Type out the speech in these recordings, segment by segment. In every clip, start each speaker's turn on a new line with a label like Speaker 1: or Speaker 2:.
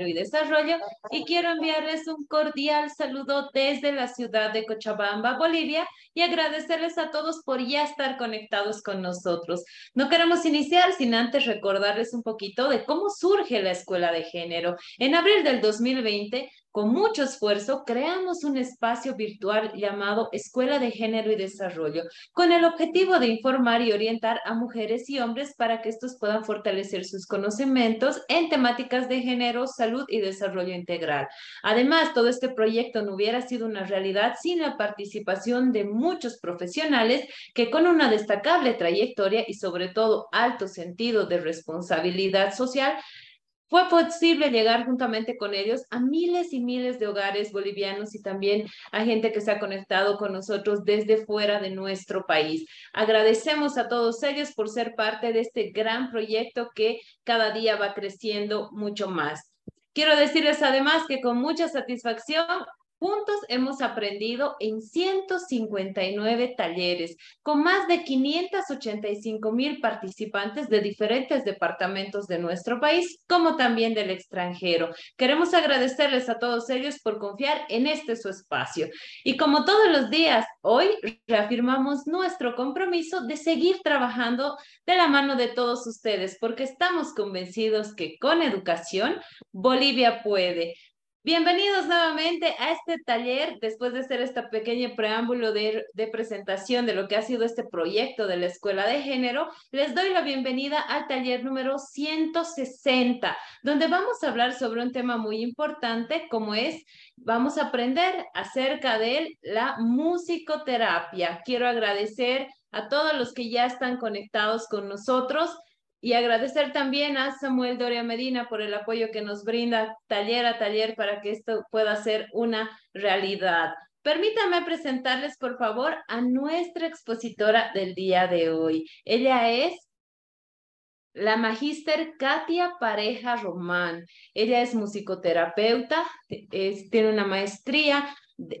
Speaker 1: y Desarrollo y quiero enviarles un cordial saludo desde la ciudad de Cochabamba, Bolivia y agradecerles a todos por ya estar conectados con nosotros. No queremos iniciar sin antes recordarles un poquito de cómo surge la Escuela de Género. En abril del 2020 con mucho esfuerzo, creamos un espacio virtual llamado Escuela de Género y Desarrollo, con el objetivo de informar y orientar a mujeres y hombres para que estos puedan fortalecer sus conocimientos en temáticas de género, salud y desarrollo integral. Además, todo este proyecto no hubiera sido una realidad sin la participación de muchos profesionales que con una destacable trayectoria y sobre todo alto sentido de responsabilidad social, fue posible llegar juntamente con ellos a miles y miles de hogares bolivianos y también a gente que se ha conectado con nosotros desde fuera de nuestro país. Agradecemos a todos ellos por ser parte de este gran proyecto que cada día va creciendo mucho más. Quiero decirles además que con mucha satisfacción Juntos hemos aprendido en 159 talleres con más de 585 mil participantes de diferentes departamentos de nuestro país, como también del extranjero. Queremos agradecerles a todos ellos por confiar en este su espacio. Y como todos los días, hoy reafirmamos nuestro compromiso de seguir trabajando de la mano de todos ustedes, porque estamos convencidos que con educación Bolivia puede. Bienvenidos nuevamente a este taller, después de hacer este pequeño preámbulo de, de, presentación de lo que ha sido este proyecto de la Escuela de Género, les doy la bienvenida al taller número 160, donde vamos a hablar sobre un tema muy importante como es, vamos a aprender acerca de la musicoterapia. Quiero agradecer a todos los que ya están conectados con nosotros. Y agradecer también a Samuel Doria Medina por el apoyo que nos brinda taller a taller para que esto pueda ser una realidad. Permítame presentarles, por favor, a nuestra expositora del día de hoy. Ella es la magíster Katia Pareja Román. Ella es musicoterapeuta, tiene una maestría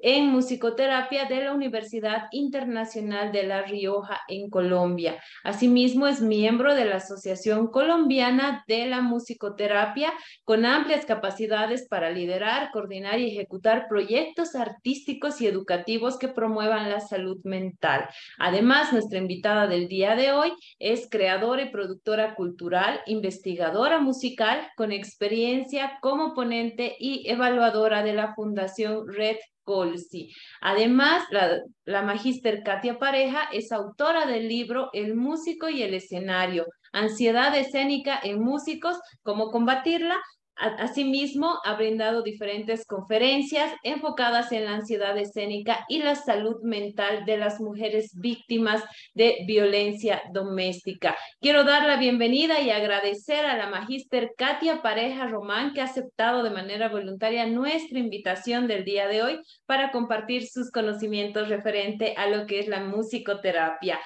Speaker 1: en musicoterapia de la Universidad Internacional de La Rioja en Colombia. Asimismo, es miembro de la Asociación Colombiana de la Musicoterapia con amplias capacidades para liderar, coordinar y ejecutar proyectos artísticos y educativos que promuevan la salud mental. Además, nuestra invitada del día de hoy es creadora y productora cultural, investigadora musical con experiencia como ponente y evaluadora de la Fundación Red Además, la, la magíster Katia Pareja es autora del libro El músico y el escenario, ansiedad escénica en músicos, cómo combatirla, Asimismo, ha brindado diferentes conferencias enfocadas en la ansiedad escénica y la salud mental de las mujeres víctimas de violencia doméstica. Quiero dar la bienvenida y agradecer a la magíster Katia Pareja Román que ha aceptado de manera voluntaria nuestra invitación del día de hoy para compartir sus conocimientos referente a lo que es la musicoterapia.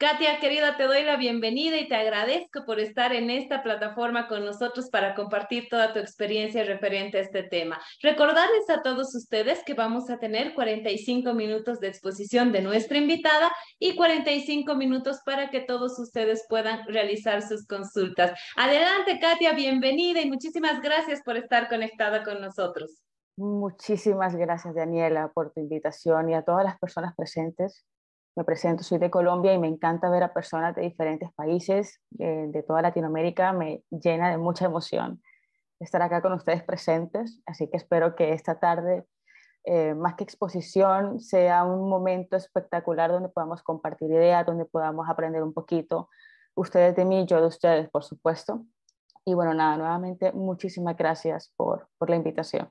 Speaker 1: Katia, querida, te doy la bienvenida y te agradezco por estar en esta plataforma con nosotros para compartir toda tu experiencia referente a este tema. Recordarles a todos ustedes que vamos a tener 45 minutos de exposición de nuestra invitada y 45 minutos para que todos ustedes puedan realizar sus consultas. Adelante, Katia, bienvenida y muchísimas gracias por estar conectada con nosotros.
Speaker 2: Muchísimas gracias, Daniela, por tu invitación y a todas las personas presentes me presento, soy de Colombia y me encanta ver a personas de diferentes países, eh, de toda Latinoamérica, me llena de mucha emoción estar acá con ustedes presentes, así que espero que esta tarde, eh, más que exposición, sea un momento espectacular donde podamos compartir ideas, donde podamos aprender un poquito, ustedes de mí, yo de ustedes, por supuesto. Y bueno, nada, nuevamente muchísimas gracias por, por la invitación.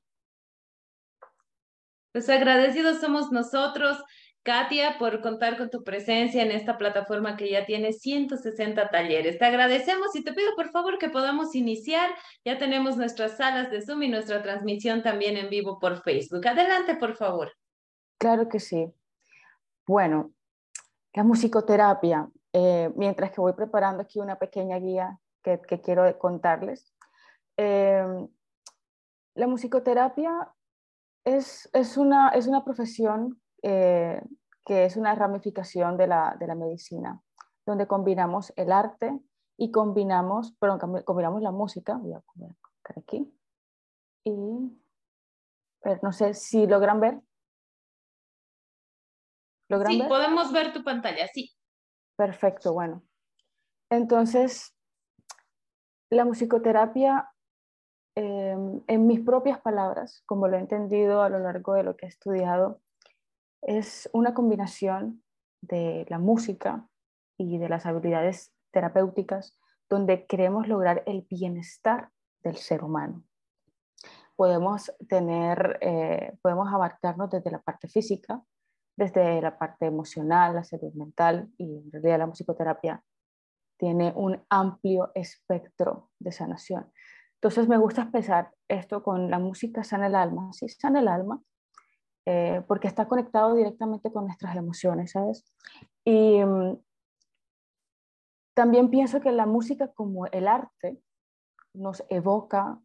Speaker 1: Pues agradecidos somos nosotros. Katia, por contar con tu presencia en esta plataforma que ya tiene 160 talleres. Te agradecemos y te pido por favor que podamos iniciar. Ya tenemos nuestras salas de Zoom y nuestra transmisión también en vivo por Facebook. Adelante, por favor.
Speaker 2: Claro que sí. Bueno, la musicoterapia, eh, mientras que voy preparando aquí una pequeña guía que, quiero contarles. Eh, la musicoterapia es, es, una, es una profesión eh, que es una ramificación de la, de la, medicina, donde combinamos el arte y combinamos, perdón, combinamos la música, voy a colocar aquí, Y no sé si logran ver.
Speaker 1: ¿Logran sí, podemos ver tu pantalla, sí.
Speaker 2: Perfecto, bueno. Entonces, la musicoterapia, em, en mis propias palabras, como lo he entendido a lo largo de lo que he estudiado, es una combinación de la música y de las habilidades terapéuticas donde queremos lograr el bienestar del ser humano. Podemos tener, eh, podemos abarcarnos desde la parte física, desde la parte emocional, la salud mental y en realidad la musicoterapia tiene un amplio espectro de sanación. Entonces me gusta expresar esto con la música sana el alma, sí, sana el alma, eh, porque está conectado directamente con nuestras emociones, ¿sabes? Y mm, también pienso que la música como el arte nos evoca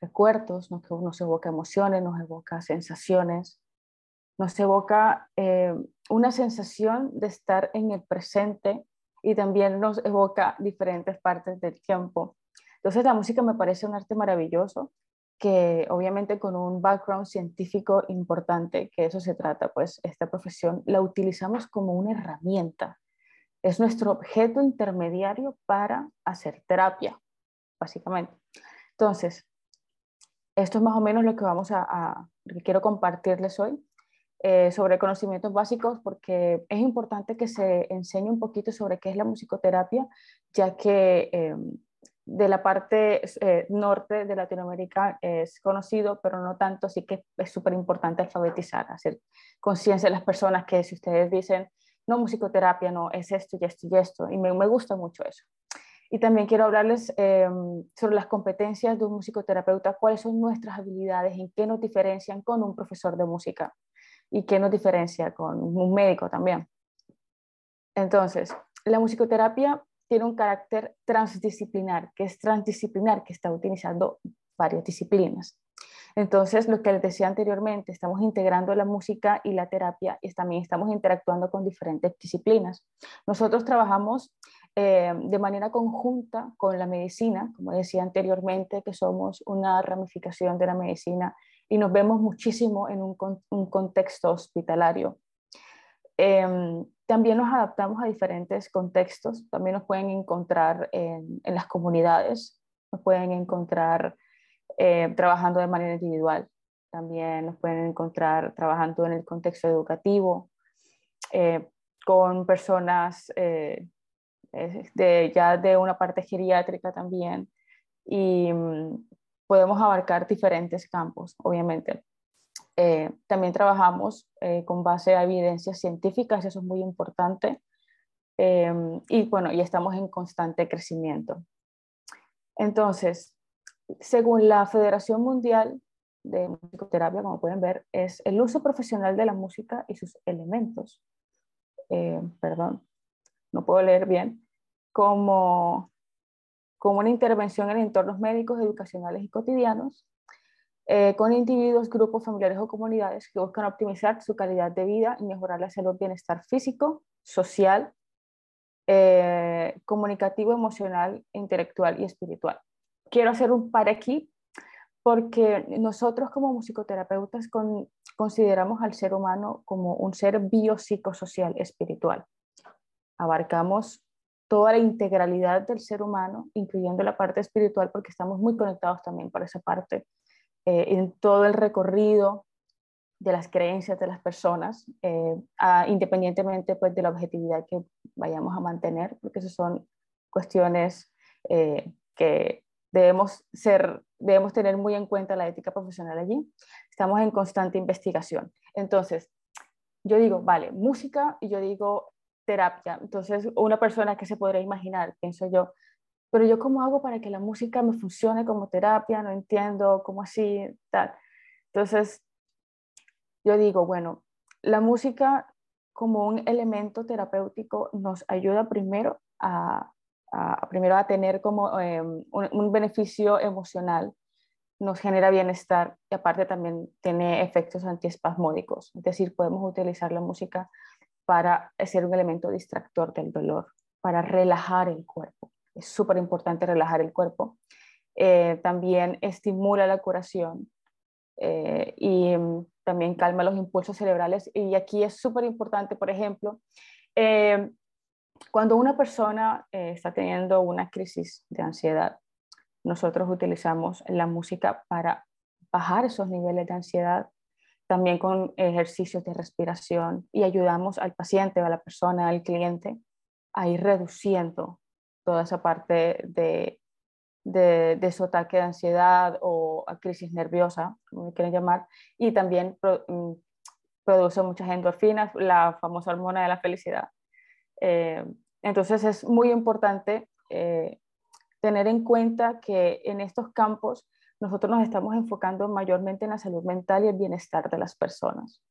Speaker 2: recuerdos, nos, evoca emociones, nos evoca sensaciones, nos evoca eh, una sensación de estar en el presente y también nos evoca diferentes partes del tiempo. Entonces la música me parece un arte maravilloso que obviamente con un background científico importante, que eso se trata, pues esta profesión la utilizamos como una herramienta. Es nuestro objeto intermediario para hacer terapia, básicamente. Entonces, esto es más o menos lo que vamos a, quiero compartirles hoy eh, sobre conocimientos básicos, porque es importante que se enseñe un poquito sobre qué es la musicoterapia, ya que eh, de la parte eh, norte de Latinoamérica es conocido, pero no tanto, así que es súper importante alfabetizar, hacer conciencia de las personas que si ustedes dicen, no, musicoterapia, no, es esto y esto y esto, y me, gusta mucho eso. Y también quiero hablarles em, sobre las competencias de un musicoterapeuta, cuáles son nuestras habilidades, en qué nos diferencian con un profesor de música y qué nos diferencia con un médico también. Entonces, la musicoterapia tiene un carácter transdisciplinar, que es transdisciplinar, que está utilizando varias disciplinas. Entonces, lo que les decía anteriormente, estamos integrando la música y la terapia y también estamos interactuando con diferentes disciplinas. Nosotros trabajamos eh, de manera conjunta con la medicina, como decía anteriormente, que somos una ramificación de la medicina y nos vemos muchísimo en un, contexto hospitalario. Em, también nos adaptamos a diferentes contextos, también nos pueden encontrar en, las comunidades, nos pueden encontrar eh, trabajando de manera individual, también nos pueden encontrar trabajando en el contexto educativo, eh, con personas eh, de, ya de una parte geriátrica también, y mm, podemos abarcar diferentes campos, obviamente. Eh, también trabajamos eh, con base a evidencias científicas, eso es muy importante. Eh, y bueno, y estamos en constante crecimiento. Entonces, según la Federación Mundial de Musicoterapia, como pueden ver, es el uso profesional de la música y sus elementos. perdón, no puedo leer bien. Como, como una intervención en entornos médicos, educacionales y cotidianos, eh, con individuos, grupos familiares o comunidades que buscan optimizar su calidad de vida y mejorar la salud, bienestar físico, social, eh, comunicativo, emocional, intelectual y espiritual. Quiero hacer un par aquí porque nosotros como musicoterapeutas consideramos al ser humano como un ser biopsicosocial espiritual. Abarcamos toda la integralidad del ser humano, incluyendo la parte espiritual, porque estamos muy conectados también por esa parte eh, en todo el recorrido de las creencias de las personas, eh, independientemente pues, de la objetividad que vayamos a mantener, porque esas son cuestiones eh, que debemos, ser, debemos tener muy en cuenta la ética profesional allí. Estamos en constante investigación. Entonces, yo digo, vale, música y yo digo terapia. Entonces, una persona que se podría imaginar, pienso yo, pero yo cómo hago para que la música me funcione como terapia, no entiendo cómo así, tal. Entonces, yo digo, bueno, la música como un elemento terapéutico nos ayuda primero a, primero a tener como em, un, un, beneficio emocional, nos genera bienestar y aparte también tiene efectos antiespasmódicos, es decir, podemos utilizar la música para ser un elemento distractor del dolor, para relajar el cuerpo es súper importante relajar el cuerpo. Eh, también estimula la curación eh, y mm, también calma los impulsos cerebrales. Y aquí es súper importante, por ejemplo, eh, cuando una persona está teniendo una crisis de ansiedad, nosotros utilizamos la música para bajar esos niveles de ansiedad, también con ejercicios de respiración y ayudamos al paciente, a la persona, al cliente a ir reduciendo toda esa parte de, de, su ataque de ansiedad o a crisis nerviosa, como quieren llamar, y también mm, produce muchas endorfinas, la famosa hormona de la felicidad. Eh, entonces es muy importante eh, tener en cuenta que en estos campos nosotros nos estamos enfocando mayormente en la salud mental y el bienestar de las personas.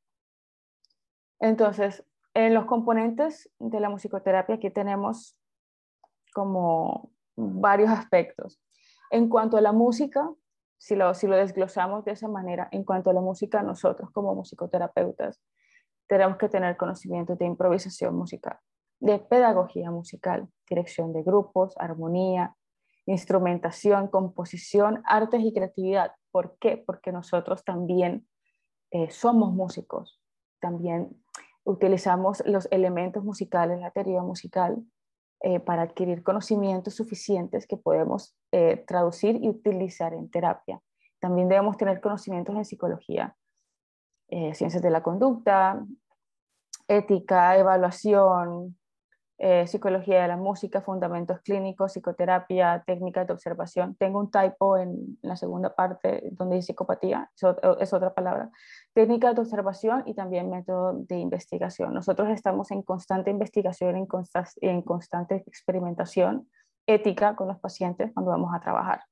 Speaker 2: Entonces, en los componentes de la musicoterapia aquí tenemos como varios aspectos. En cuanto a la música, si lo, si lo desglosamos de esa manera, en cuanto a la música, nosotros como musicoterapeutas tenemos que tener conocimiento de improvisación musical, de pedagogía musical, dirección de grupos, armonía, instrumentación, composición, artes y creatividad. ¿Por qué? Porque nosotros también eh, somos músicos, también utilizamos los elementos musicales, la teoría musical, eh, para adquirir conocimientos suficientes que podemos eh, traducir y utilizar en terapia. También debemos tener conocimientos en psicología, ciencias de la conducta, ética, evaluación, eh, psicología de la música, fundamentos clínicos, psicoterapia, técnicas de observación. Tengo un typo en, la segunda parte donde dice psicopatía, es, otra palabra. Técnicas de observación y también método de investigación. Nosotros estamos en constante investigación, en, en constante experimentación ética con los pacientes cuando vamos a trabajar.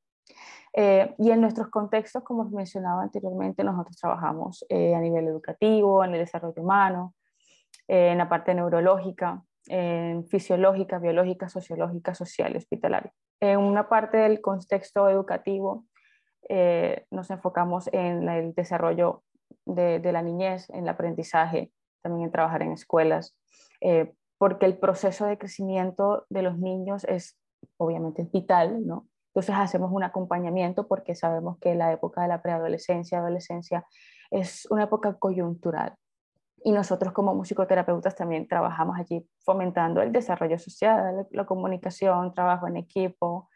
Speaker 2: Eh, y en nuestros contextos, como os mencionaba anteriormente, nosotros trabajamos eh, a nivel educativo, en el desarrollo humano, en la parte neurológica, en fisiológica, biológica, sociológica, social y hospitalaria. En una parte del contexto educativo eh, nos enfocamos en el desarrollo de, la niñez, en el aprendizaje, también en trabajar en escuelas, eh, porque el proceso de crecimiento de los niños es obviamente vital, ¿no? Entonces hacemos un acompañamiento porque sabemos que la época de la preadolescencia, adolescencia, es una época coyuntural y nosotros como musicoterapeutas también trabajamos allí fomentando el desarrollo social, la comunicación, trabajo en equipo.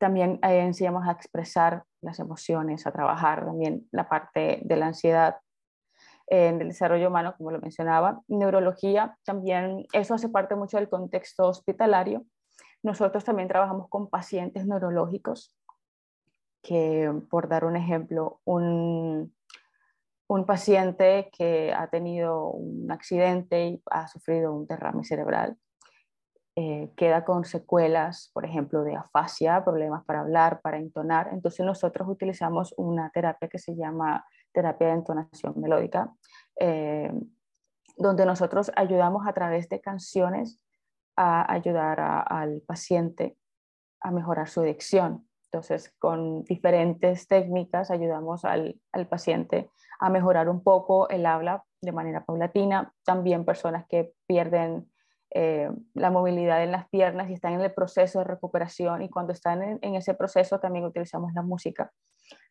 Speaker 2: También eh, enseñamos a expresar las emociones, a trabajar también la parte de la ansiedad en el desarrollo humano, como lo mencionaba. Neurología, también eso hace parte mucho del contexto hospitalario. Nosotros también trabajamos con pacientes neurológicos, que por dar un ejemplo, un, un paciente que ha tenido un accidente y ha sufrido un derrame cerebral. Eh, queda con secuelas, por ejemplo, de afasia, problemas para hablar, para entonar. Entonces nosotros utilizamos una terapia que se llama terapia de entonación melódica, eh, donde nosotros ayudamos a través de canciones a ayudar al paciente a mejorar su dicción. Entonces, con diferentes técnicas ayudamos al, al paciente a mejorar un poco el habla de manera paulatina. También personas que pierden eh, la movilidad en las piernas y están en el proceso de recuperación y cuando están en, ese proceso también utilizamos la música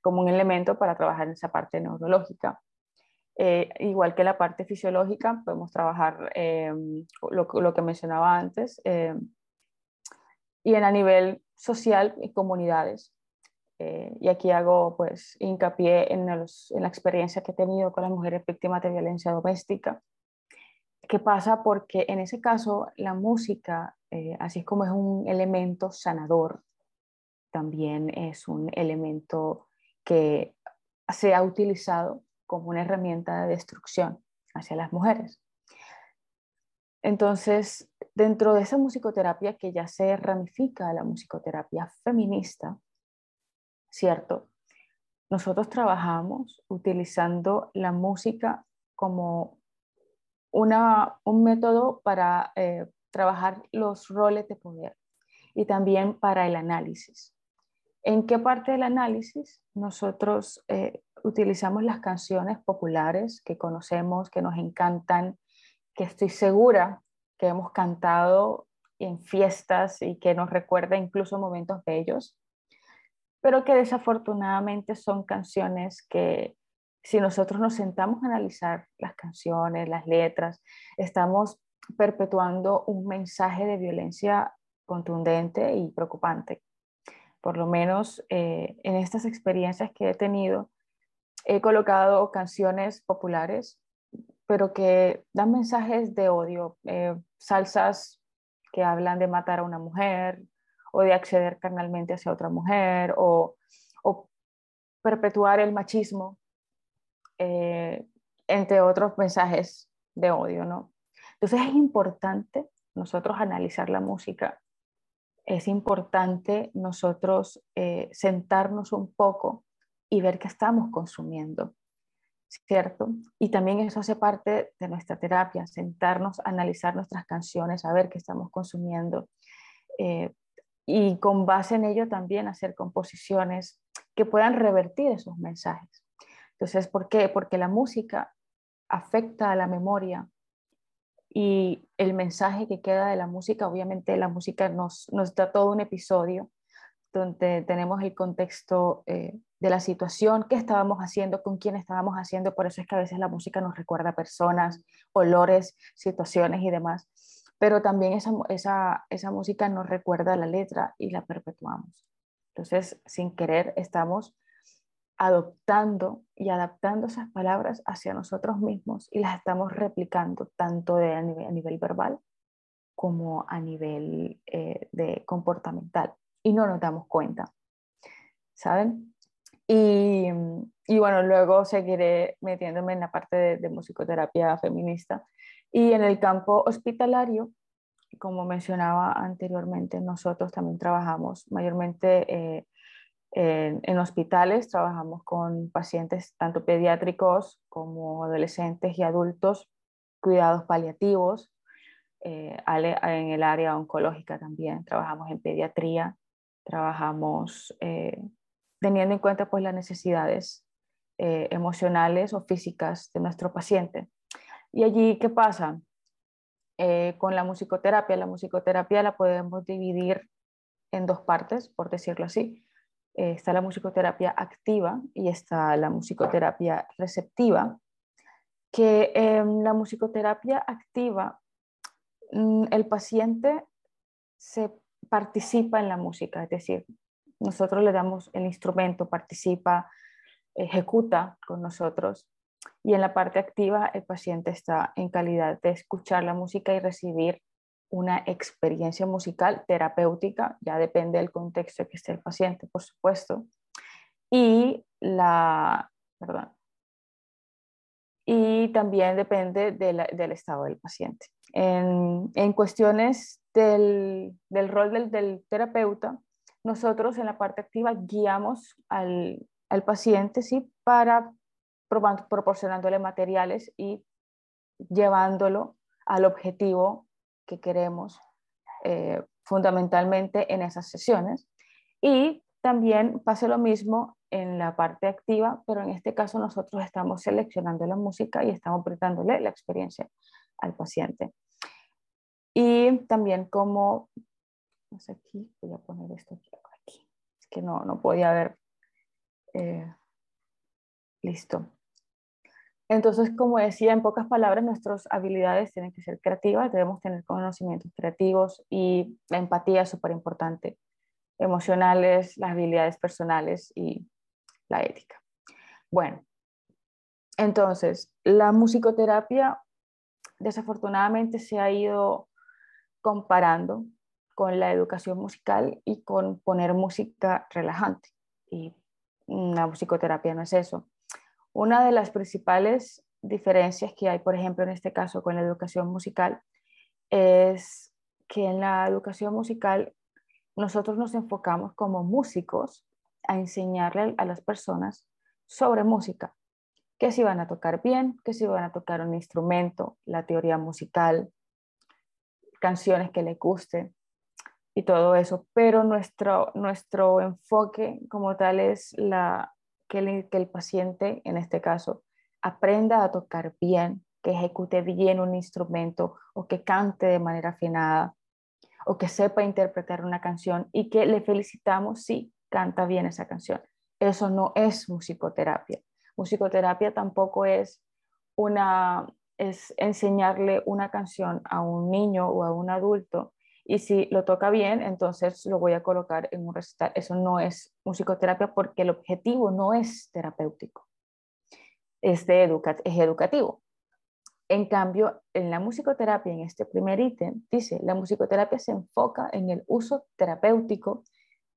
Speaker 2: como un elemento para trabajar en esa parte neurológica. Eh, igual que la parte fisiológica, podemos trabajar eh, lo, lo, que mencionaba antes. y en a nivel social y comunidades, eh, y aquí hago pues hincapié en, en, la experiencia que he tenido con las mujeres víctimas de violencia doméstica. ¿Qué pasa? Porque en ese caso la música, eh, así como es un elemento sanador, también es un elemento que se ha utilizado como una herramienta de destrucción hacia las mujeres. Entonces, dentro de esa musicoterapia que ya se ramifica a la musicoterapia feminista, ¿cierto? Nosotros trabajamos utilizando la música como una, un método para eh, trabajar los roles de poder y también para el análisis. ¿En qué parte del análisis nosotros eh, utilizamos las canciones populares que conocemos, que nos encantan, que estoy segura que hemos cantado en fiestas y que nos recuerda incluso momentos bellos? pero que desafortunadamente son canciones que si nosotros nos sentamos a analizar las canciones, las letras, estamos perpetuando un mensaje de violencia contundente y preocupante. Por lo menos eh, en estas experiencias que he tenido, he colocado canciones populares, pero que dan mensajes de odio, eh, salsas que hablan de matar a una mujer o de acceder carnalmente hacia otra mujer o, perpetuar el machismo, eh, entre otros mensajes de odio, ¿no? Entonces es importante nosotros analizar la música, es importante nosotros eh, sentarnos un poco y ver qué estamos consumiendo, ¿cierto? Y también eso hace parte de nuestra terapia, sentarnos, analizar nuestras canciones, a ver qué estamos consumiendo. Eh, y con base en ello también hacer composiciones que puedan revertir esos mensajes. Entonces, ¿por qué? Porque la música afecta a la memoria, y el mensaje que queda de la música, obviamente la música nos, nos da todo un episodio donde tenemos el contexto eh, de la situación, qué estábamos haciendo, con quién estábamos haciendo, por eso es que a veces la música nos recuerda personas, olores, situaciones y demás, pero también esa, esa, esa música nos recuerda la letra y la perpetuamos. Entonces, sin querer, estamos adoptando y adaptando esas palabras hacia nosotros mismos y las estamos replicando tanto a, nivel, verbal como a nivel eh, de comportamental y no nos damos cuenta, ¿saben? Y, y, bueno, luego seguiré metiéndome en la parte de, musicoterapia feminista y en el campo hospitalario, como mencionaba anteriormente, nosotros también trabajamos mayormente eh, en, hospitales trabajamos con pacientes tanto pediátricos como adolescentes y adultos, cuidados paliativos, eh, en el área oncológica también, trabajamos en pediatría, trabajamos eh, teniendo en cuenta pues las necesidades eh, emocionales o físicas de nuestro paciente. Y allí, ¿qué pasa? con la musicoterapia, la musicoterapia la podemos dividir en dos partes, por decirlo así. Eh, está la musicoterapia activa y está la musicoterapia receptiva, que en la musicoterapia activa mm, el paciente se participa en la música, es decir, nosotros le damos el instrumento, participa, ejecuta con nosotros y en la parte activa el paciente está en calidad de escuchar la música y recibir una experiencia musical terapéutica, ya depende del contexto que esté el paciente, por supuesto, y la, y también depende del estado del paciente. En, en cuestiones del, rol del, terapeuta, nosotros en la parte activa guiamos al, paciente ¿sí? para proporcionándole materiales y llevándolo al objetivo que queremos eh, fundamentalmente en esas sesiones. Y también pasa lo mismo en la parte activa, pero en este caso nosotros estamos seleccionando la música y estamos prestándole la experiencia al paciente. Y también como, no sé aquí, voy a poner esto aquí, es que no, no podía ver, eh, listo. Entonces, como decía, en pocas palabras, nuestras habilidades tienen que ser creativas, debemos tener conocimientos creativos y la empatía es súper importante, emocionales, las habilidades personales y la ética. Bueno, entonces, la musicoterapia desafortunadamente se ha ido comparando con la educación musical y con poner música relajante. Y la musicoterapia no es eso. Una de las principales diferencias que hay, por ejemplo, en este caso con la educación musical, es que en la educación musical nosotros nos enfocamos como músicos a enseñarle a las personas sobre música, que si van a tocar bien, que si van a tocar un instrumento, la teoría musical, canciones que le gusten y todo eso, pero nuestro, nuestro enfoque como tal es la, que el, paciente, en este caso, aprenda a tocar bien, que ejecute bien un instrumento o que cante de manera afinada o que sepa interpretar una canción y que le felicitamos si canta bien esa canción. Eso no es musicoterapia. Musicoterapia tampoco es una es enseñarle una canción a un niño o a un adulto y si lo toca bien, entonces lo voy a colocar en un recital. Eso no es musicoterapia porque el objetivo no es terapéutico, es, es educativo. En cambio, en la musicoterapia, en este primer ítem, dice, la musicoterapia se enfoca en el uso terapéutico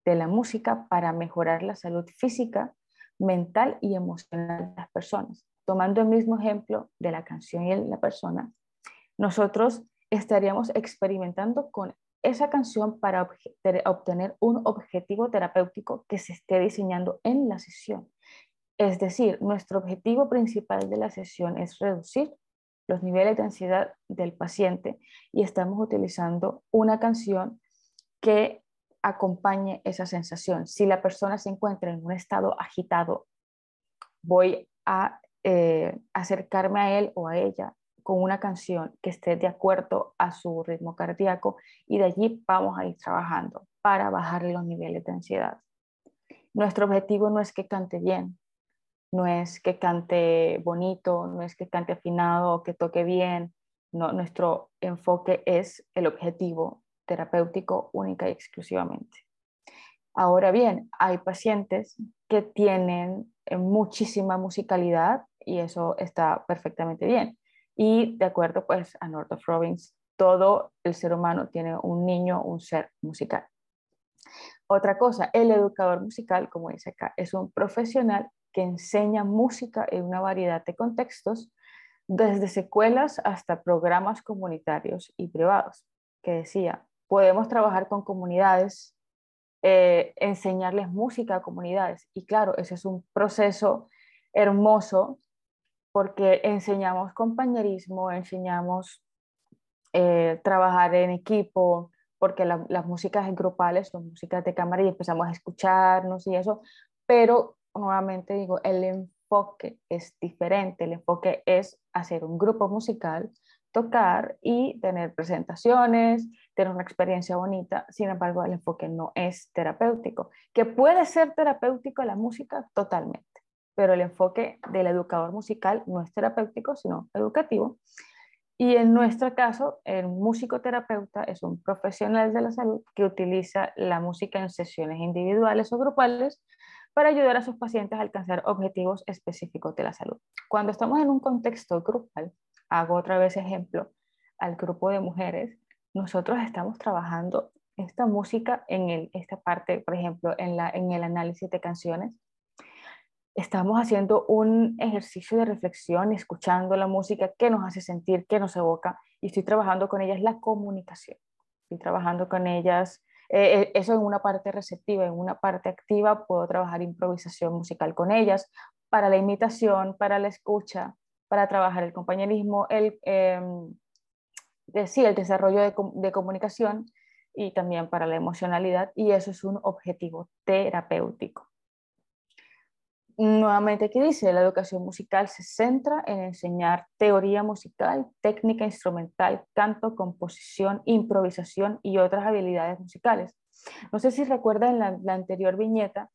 Speaker 2: de la música para mejorar la salud física, mental y emocional de las personas. Tomando el mismo ejemplo de la canción y la persona, nosotros estaríamos experimentando con esa canción para obtener un objetivo terapéutico que se esté diseñando en la sesión. Es decir, nuestro objetivo principal de la sesión es reducir los niveles de ansiedad del paciente y estamos utilizando una canción que acompañe esa sensación. Si la persona se encuentra en un estado agitado, voy a eh, acercarme a él o a ella con una canción que esté de acuerdo a su ritmo cardíaco y de allí vamos a ir trabajando para bajar los niveles de ansiedad. Nuestro objetivo no es que cante bien, no es que cante bonito, no es que cante afinado que toque bien. Nuestro enfoque es el objetivo terapéutico única y exclusivamente. Ahora bien, hay pacientes que tienen eh, muchísima musicalidad y eso está perfectamente bien. Y de acuerdo pues a Northrop Robbins, todo el ser humano tiene un niño, un ser musical. Otra cosa, el educador musical, como dice acá, es un profesional que enseña música en una variedad de contextos, desde secuelas hasta programas comunitarios y privados, que decía, podemos trabajar con comunidades, eh, enseñarles música a comunidades. Y claro, ese es un proceso hermoso porque enseñamos compañerismo, enseñamos eh, trabajar en equipo, porque las músicas grupales son músicas de cámara y empezamos a escucharnos y eso, pero nuevamente digo, el enfoque es diferente, el enfoque es hacer un grupo musical, tocar y tener presentaciones, tener una experiencia bonita, sin embargo el enfoque no es terapéutico, que puede ser terapéutico la música totalmente, pero el enfoque del educador musical no es terapéutico, sino educativo. Y en nuestro caso, el musicoterapeuta es un profesional de la salud que utiliza la música en sesiones individuales o grupales para ayudar a sus pacientes a alcanzar objetivos específicos de la salud. Cuando estamos en un contexto grupal, hago otra vez ejemplo al grupo de mujeres, nosotros estamos trabajando esta música en esta parte, por ejemplo, en, la, en el análisis de canciones. Estamos haciendo un ejercicio de reflexión, escuchando la música, qué nos hace sentir, qué nos evoca, y estoy trabajando con ellas la comunicación. Estoy trabajando con ellas eh, eh, eso en una parte receptiva, en una parte activa puedo trabajar improvisación musical con ellas, para la imitación, para la escucha, para trabajar el compañerismo, el, em, el desarrollo de, de comunicación y también para la emocionalidad y eso es un objetivo terapéutico. Nuevamente, ¿qué dice? La educación musical se centra en enseñar teoría musical, técnica instrumental, canto, composición, improvisación y otras habilidades musicales. No sé si recuerdan la, la anterior viñeta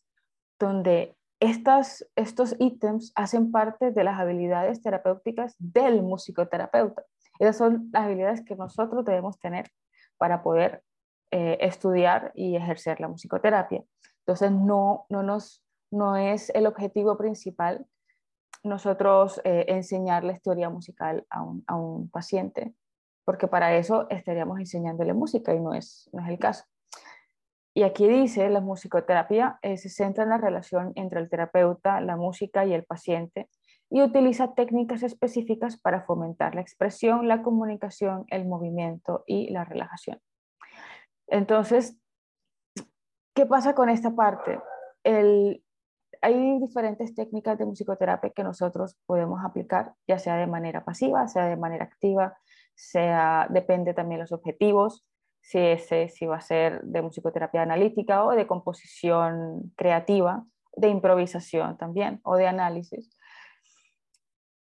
Speaker 2: donde estas, estos ítems hacen parte de las habilidades terapéuticas del musicoterapeuta. Esas son las habilidades que nosotros debemos tener para poder eh, estudiar y ejercer la musicoterapia. Entonces, no, no nos no es el objetivo principal nosotros eh, enseñarles teoría musical a un, paciente, porque para eso estaríamos enseñándole música y no es, no es el caso. Y aquí dice, la musicoterapia eh, se centra en la relación entre el terapeuta, la música y el paciente y utiliza técnicas específicas para fomentar la expresión, la comunicación, el movimiento y la relajación. Entonces, ¿qué pasa con esta parte? El, hay diferentes técnicas de musicoterapia que nosotros podemos aplicar, ya sea de manera pasiva, sea de manera activa, sea, depende también los objetivos, si, ese, si va a ser de musicoterapia analítica o de composición creativa, de improvisación también o de análisis.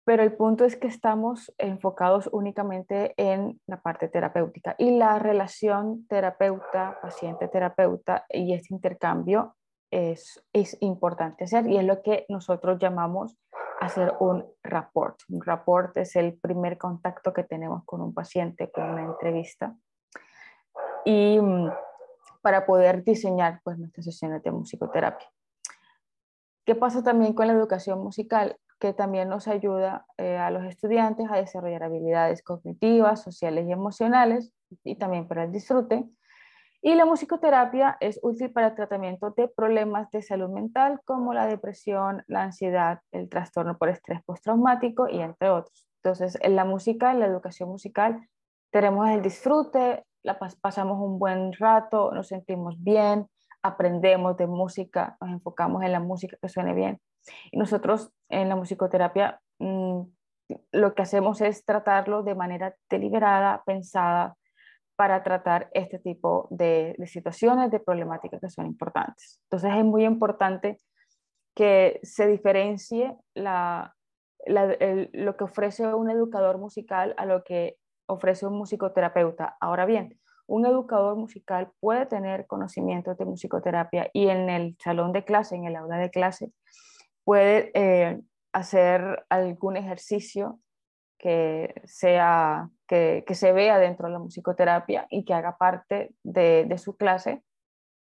Speaker 2: Pero el punto es que estamos enfocados únicamente en la parte terapéutica y la relación terapeuta-paciente-terapeuta y este intercambio es, importante hacer y es lo que nosotros llamamos hacer un rapport. Un rapport es el primer contacto que tenemos con un paciente, con una entrevista. Y mm, para poder diseñar pues, nuestras sesiones de musicoterapia. ¿Qué pasa también con la educación musical? Que también nos ayuda eh, a los estudiantes a desarrollar habilidades cognitivas, sociales y emocionales, y también para el disfrute. Y la musicoterapia es útil para el tratamiento de problemas de salud mental como la depresión, la ansiedad, el trastorno por estrés postraumático y entre otros. Entonces, en la música, en la educación musical, tenemos el disfrute, pasamos un buen rato, nos sentimos bien, aprendemos de música, nos enfocamos en la música que suene bien. Y nosotros en la musicoterapia mm, lo que hacemos es tratarlo de manera deliberada, pensada, para tratar este tipo de, situaciones, de problemáticas que son importantes. Entonces es muy importante que se diferencie lo que ofrece un educador musical a lo que ofrece un musicoterapeuta. Ahora bien, un educador musical puede tener conocimientos de musicoterapia y en el salón de clase, en el aula de clase, puede eh, hacer algún ejercicio que, sea, que, se vea dentro de la musicoterapia y que haga parte de, su clase,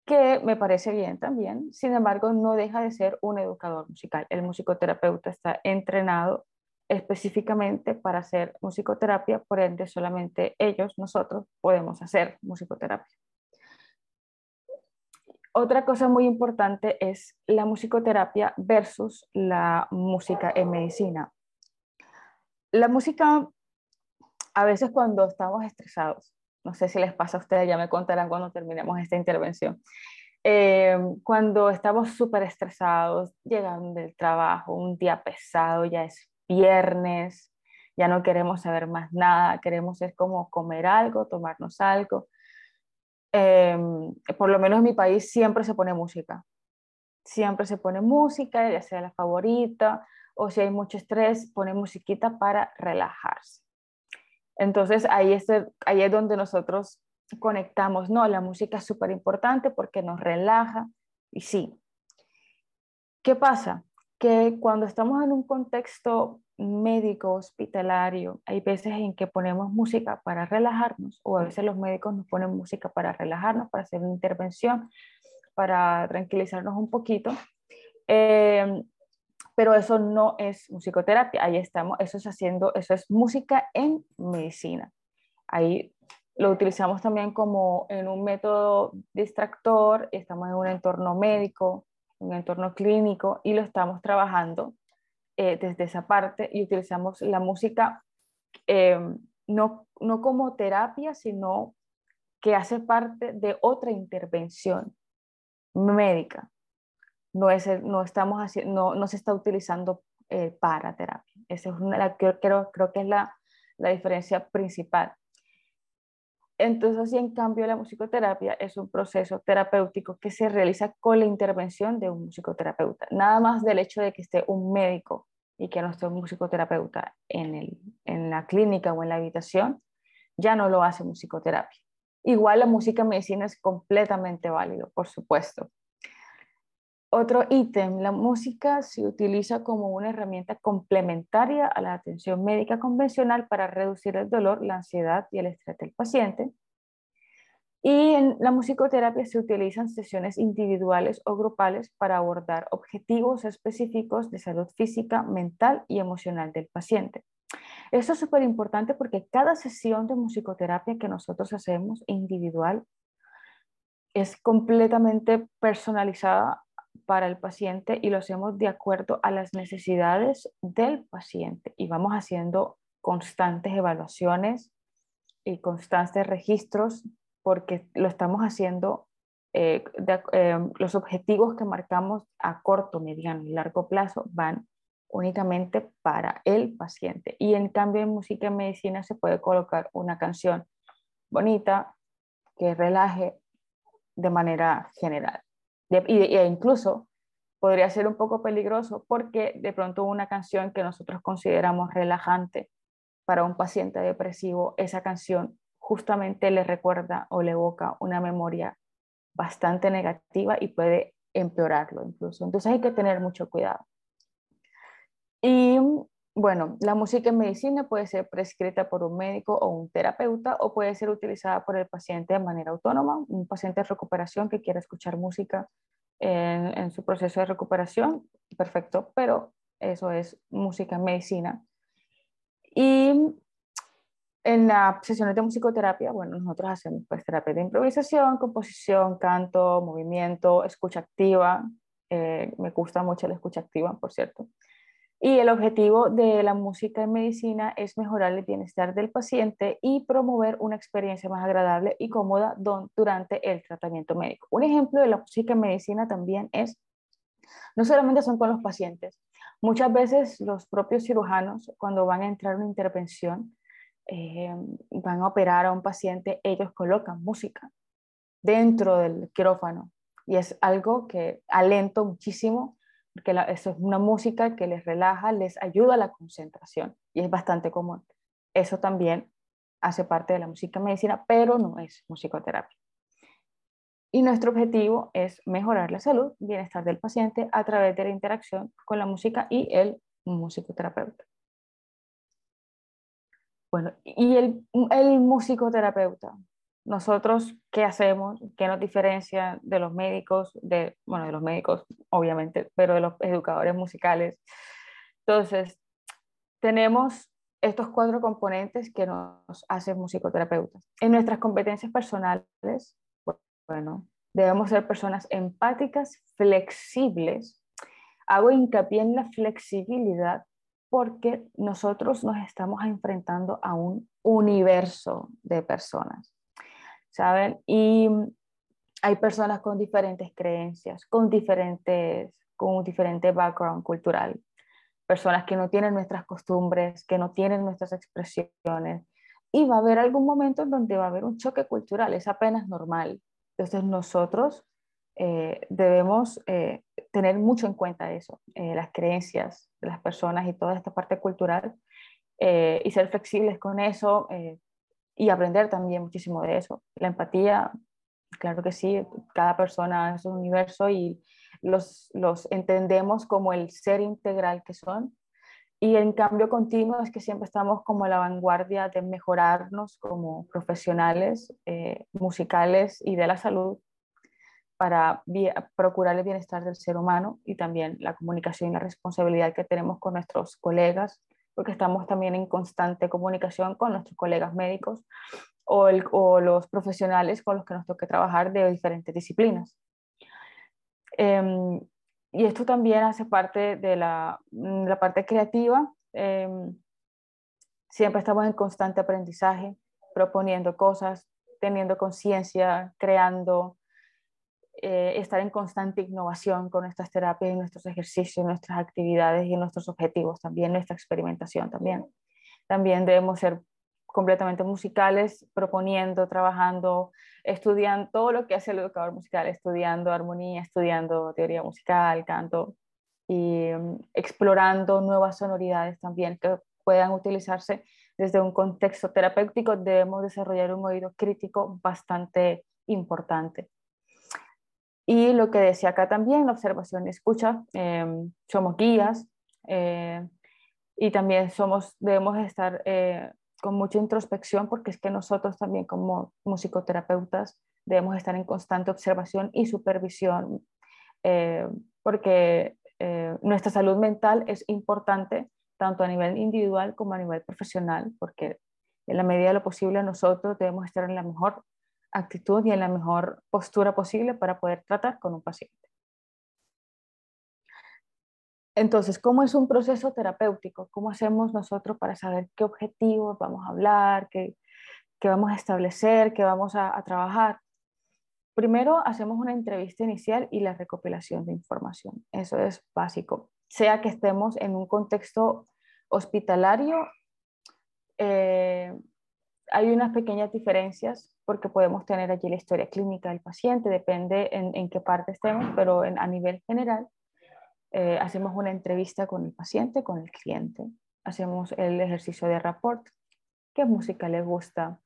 Speaker 2: que me parece bien también. Sin embargo, no deja de ser un educador musical. El musicoterapeuta está entrenado específicamente para hacer musicoterapia, por ende solamente ellos, nosotros, podemos hacer musicoterapia. Otra cosa muy importante es la musicoterapia versus la música en medicina. La música, a veces cuando estamos estresados, no sé si les pasa a ustedes, ya me contarán cuando terminemos esta intervención, eh, cuando estamos súper estresados, llegando del trabajo, un día pesado, ya es viernes, ya no queremos saber más nada, queremos es como comer algo, tomarnos algo. Em, por lo menos en mi país siempre se pone música, siempre se pone música, ya sea la favorita, o si hay mucho estrés, pone musiquita para relajarse. Entonces ahí es, ahí es donde nosotros conectamos, no, la música es súper importante porque nos relaja, y sí. ¿Qué pasa? que cuando estamos en un contexto médico, hospitalario, hay veces en que ponemos música para relajarnos o a veces los médicos nos ponen música para relajarnos, para hacer una intervención, para tranquilizarnos un poquito. Eh, pero eso no es musicoterapia, ahí estamos, eso es haciendo, eso es música en medicina. Ahí lo utilizamos también como en un método distractor, estamos en un entorno médico, un entorno clínico y lo estamos trabajando eh, desde esa parte y utilizamos la música eh, no, no como terapia, sino que hace parte de otra intervención médica. No, es, no, estamos haciendo, no, no se está utilizando eh, para terapia. Esa es una, creo, creo, creo que es la, la diferencia principal. Entonces, en cambio, la musicoterapia es un proceso terapéutico que se realiza con la intervención de un musicoterapeuta. Nada más del hecho de que esté un médico y que no esté un musicoterapeuta en, el, en la clínica o en la habitación, ya no lo hace musicoterapia. Igual la música en medicina es completamente válido, por supuesto. Otro ítem, la música se utiliza como una herramienta complementaria a la atención médica convencional para reducir el dolor, la ansiedad y el estrés del paciente. Y en la musicoterapia se utilizan sesiones individuales o grupales para abordar objetivos específicos de salud física, mental y emocional del paciente. Esto es súper importante porque cada sesión de musicoterapia que nosotros hacemos individual es completamente personalizada para el paciente y lo hacemos de acuerdo a las necesidades del paciente y vamos haciendo constantes evaluaciones y constantes registros porque lo estamos haciendo, eh, eh, los objetivos que marcamos a corto, mediano y largo plazo van únicamente para el paciente. Y en cambio en música y medicina se puede colocar una canción bonita que relaje de manera general e incluso podría ser un poco peligroso porque de pronto una canción que nosotros consideramos relajante para un paciente depresivo, esa canción justamente le recuerda o le evoca una memoria bastante negativa y puede empeorarlo incluso. Entonces hay que tener mucho cuidado. Y bueno, la música en medicina puede ser prescrita por un médico o un terapeuta o puede ser utilizada por el paciente de manera autónoma. Un paciente de recuperación que quiera escuchar música en, su proceso de recuperación, perfecto, pero eso es música en medicina. Y en las sesiones de musicoterapia, bueno, nosotros hacemos pues terapia de improvisación, composición, canto, movimiento, escucha activa. Eh, me gusta mucho la escucha activa, por cierto. Y el objetivo de la música en medicina es mejorar el bienestar del paciente y promover una experiencia más agradable y cómoda durante el tratamiento médico. Un ejemplo de la música en medicina también es, no solamente son con los pacientes, muchas veces los propios cirujanos, cuando van a entrar a una intervención, eh, van a operar a un paciente, ellos colocan música dentro del quirófano y es algo que alento muchísimo porque eso es una música que les relaja, les ayuda a la concentración y es bastante común. Eso también hace parte de la música medicina, pero no es musicoterapia. Y nuestro objetivo es mejorar la salud, bienestar del paciente a través de la interacción con la música y el musicoterapeuta. Bueno, y el, el musicoterapeuta, nosotros, ¿qué hacemos? ¿Qué nos diferencia de los médicos, de, bueno, de los médicos, obviamente, pero de los educadores musicales? Entonces, tenemos estos cuatro componentes que nos hacen musicoterapeutas. En nuestras competencias personales, bueno, debemos ser personas empáticas, flexibles. Hago hincapié en la flexibilidad porque nosotros nos estamos enfrentando a un universo de personas. ¿Saben? Y hay personas con diferentes creencias, con diferentes, con un diferente background cultural, personas que no tienen nuestras costumbres, que no tienen nuestras expresiones. Y va a haber algún momento en donde va a haber un choque cultural, es apenas normal. Entonces nosotros eh, debemos eh, tener mucho en cuenta eso, eh, las creencias de las personas y toda esta parte cultural, y ser flexibles con eso, y aprender también muchísimo de eso. La empatía, claro que sí, cada persona es un universo y los, los entendemos como el ser integral que son. Y en cambio continuo es que siempre estamos como a la vanguardia de mejorarnos como profesionales eh, musicales y de la salud para procurar el bienestar del ser humano y también la comunicación y la responsabilidad que tenemos con nuestros colegas, porque estamos también en constante comunicación con nuestros colegas médicos o, o los profesionales con los que nos toque trabajar de diferentes disciplinas. Em, y esto también hace parte de la, mm, la parte creativa. Em, siempre estamos en constante aprendizaje, proponiendo cosas, teniendo conciencia, creando, eh, estar en constante innovación con nuestras terapias nuestros ejercicios, nuestras actividades y nuestros objetivos, también nuestra experimentación también. También debemos ser completamente musicales, proponiendo, trabajando, estudiando todo lo que hace el educador musical, estudiando armonía, estudiando teoría musical, canto y mm, explorando nuevas sonoridades también que puedan utilizarse desde un contexto terapéutico. Debemos desarrollar un oído crítico bastante importante. Y lo que decía acá también, la observación y escucha, em, somos guías eh, y también somos, debemos estar eh, con mucha introspección porque es que nosotros también como musicoterapeutas debemos estar en constante observación y supervisión eh, porque nuestra salud mental es importante tanto a nivel individual como a nivel profesional porque en la medida de lo posible nosotros debemos estar en la mejor actitud y en la mejor postura posible para poder tratar con un paciente. Entonces, ¿cómo es un proceso terapéutico? ¿Cómo hacemos nosotros para saber qué objetivos vamos a hablar, qué, vamos a establecer, qué vamos a, a trabajar? Primero hacemos una entrevista inicial y la recopilación de información. Eso es básico. Sea que estemos en un contexto hospitalario, eh, hay unas pequeñas diferencias porque podemos tener allí la historia clínica del paciente, depende en, qué parte estemos, pero a nivel general eh, hacemos una entrevista con el paciente, con el cliente, hacemos el ejercicio de rapport, qué música le gusta,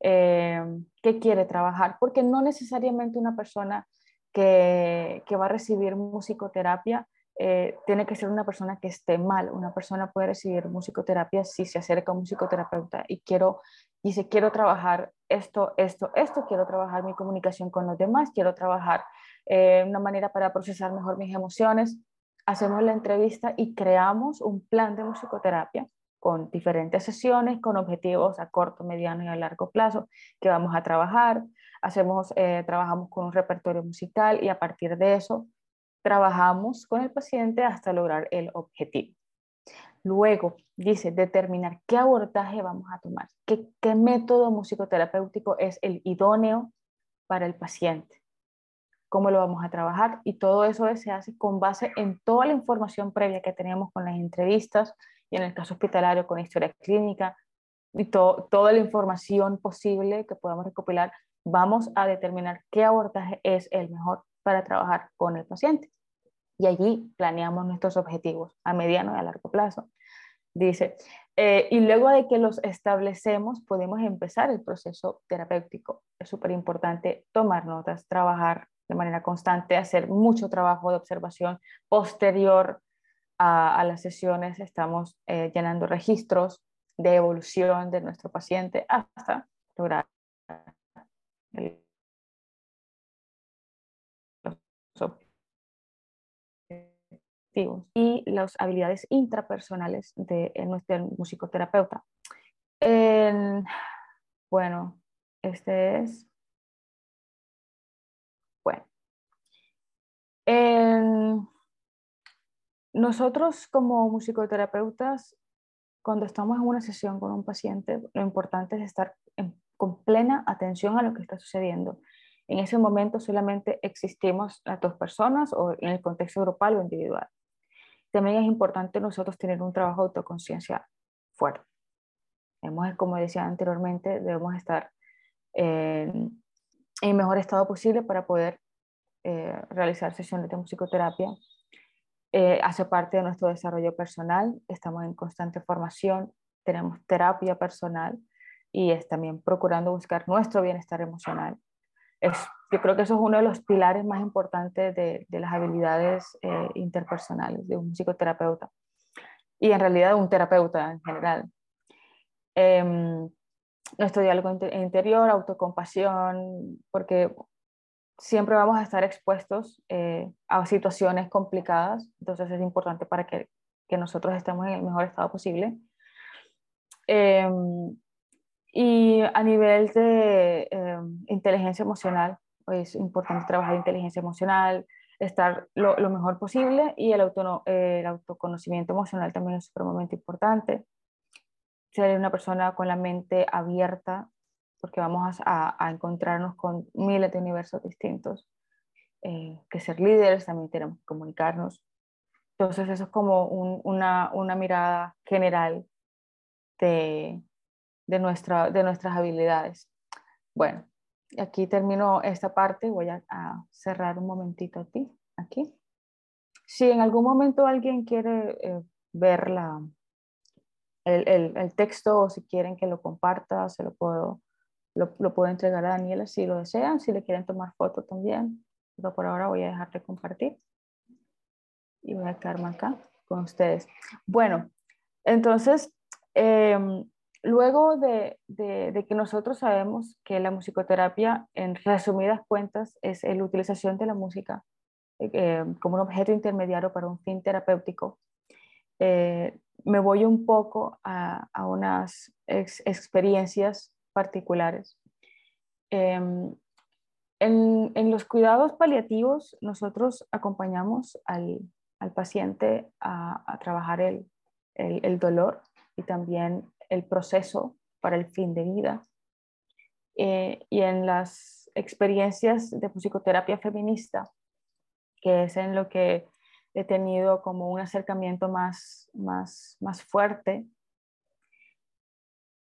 Speaker 2: eh, qué quiere trabajar, porque no necesariamente una persona que, que va a recibir musicoterapia eh, tiene que ser una persona que esté mal. Una persona puede recibir musicoterapia si se acerca a un psicoterapeuta y quiero, dice, quiero trabajar esto, esto, esto, quiero trabajar mi comunicación con los demás, quiero trabajar eh, una manera para procesar mejor mis emociones. Hacemos la entrevista y creamos un plan de musicoterapia con diferentes sesiones, con objetivos a corto, mediano y a largo plazo que vamos a trabajar. Hacemos, eh, trabajamos con un repertorio musical y a partir de eso trabajamos con el paciente hasta lograr el objetivo. Luego, dice, determinar qué abordaje vamos a tomar, qué, qué método musicoterapéutico es el idóneo para el paciente, cómo lo vamos a trabajar y todo eso se hace con base en toda la información previa que tenemos con las entrevistas y en el caso hospitalario con historia clínica y toda la información posible que podamos recopilar, vamos a determinar qué abordaje es el mejor para trabajar con el paciente y allí planeamos nuestros objetivos a mediano y a largo plazo. Dice, eh, y luego de que los establecemos, podemos empezar el proceso terapéutico. Es súper importante tomar notas, trabajar de manera constante, hacer mucho trabajo de observación posterior a, las sesiones. Estamos eh, llenando registros de evolución de nuestro paciente hasta lograr el, y las habilidades intrapersonales de, nuestro musicoterapeuta. bueno, este es... Bueno. nosotros como musicoterapeutas, cuando estamos en una sesión con un paciente, lo importante es estar con plena atención a lo que está sucediendo. En ese momento solamente existimos las dos personas o en el contexto grupal o individual también es importante nosotros tener un trabajo de autoconciencia fuerte. Hemos, como decía anteriormente, debemos estar en el mejor estado posible para poder eh, realizar sesiones de musicoterapia. Eh, hace parte de nuestro desarrollo personal, estamos en constante formación, tenemos terapia personal y es también procurando buscar nuestro bienestar emocional. Es yo creo que eso es uno de los pilares más importantes de, las habilidades eh, interpersonales de un psicoterapeuta y en realidad de un terapeuta en general. Em, nuestro diálogo interior, autocompasión, porque siempre vamos a estar expuestos eh, a situaciones complicadas, entonces es importante para que, que, nosotros estemos en el mejor estado posible. Em, y a nivel de em, inteligencia emocional, es importante trabajar inteligencia emocional, estar lo, mejor posible y el, el autoconocimiento emocional también es supremamente importante. Ser una persona con la mente abierta, porque vamos a, a encontrarnos con miles de universos distintos. Eh, que ser líderes, también tenemos que comunicarnos. Entonces eso es como una, una, mirada general de, de, nuestra, de nuestras habilidades. Bueno, aquí termino esta parte, voy a, cerrar un momentito aquí, aquí. Si en algún momento alguien quiere eh, ver la, el, el, texto o si quieren que lo comparta, se lo puedo, lo, lo, puedo entregar a Daniela si lo desean, si le quieren tomar foto también, pero por ahora voy a dejar de compartir y voy a quedarme acá con ustedes. Bueno, entonces, eh, Luego de, que nosotros sabemos que la musicoterapia, en resumidas cuentas, es la utilización de la música eh, como un objeto intermediario para un fin terapéutico, eh, me voy un poco a, unas experiencias particulares. Em, en, los cuidados paliativos, nosotros acompañamos al, paciente a, trabajar el, el dolor y también el proceso para el fin de vida. Eh, y en las experiencias de psicoterapia feminista, que es en lo que he tenido como un acercamiento más, más, más fuerte,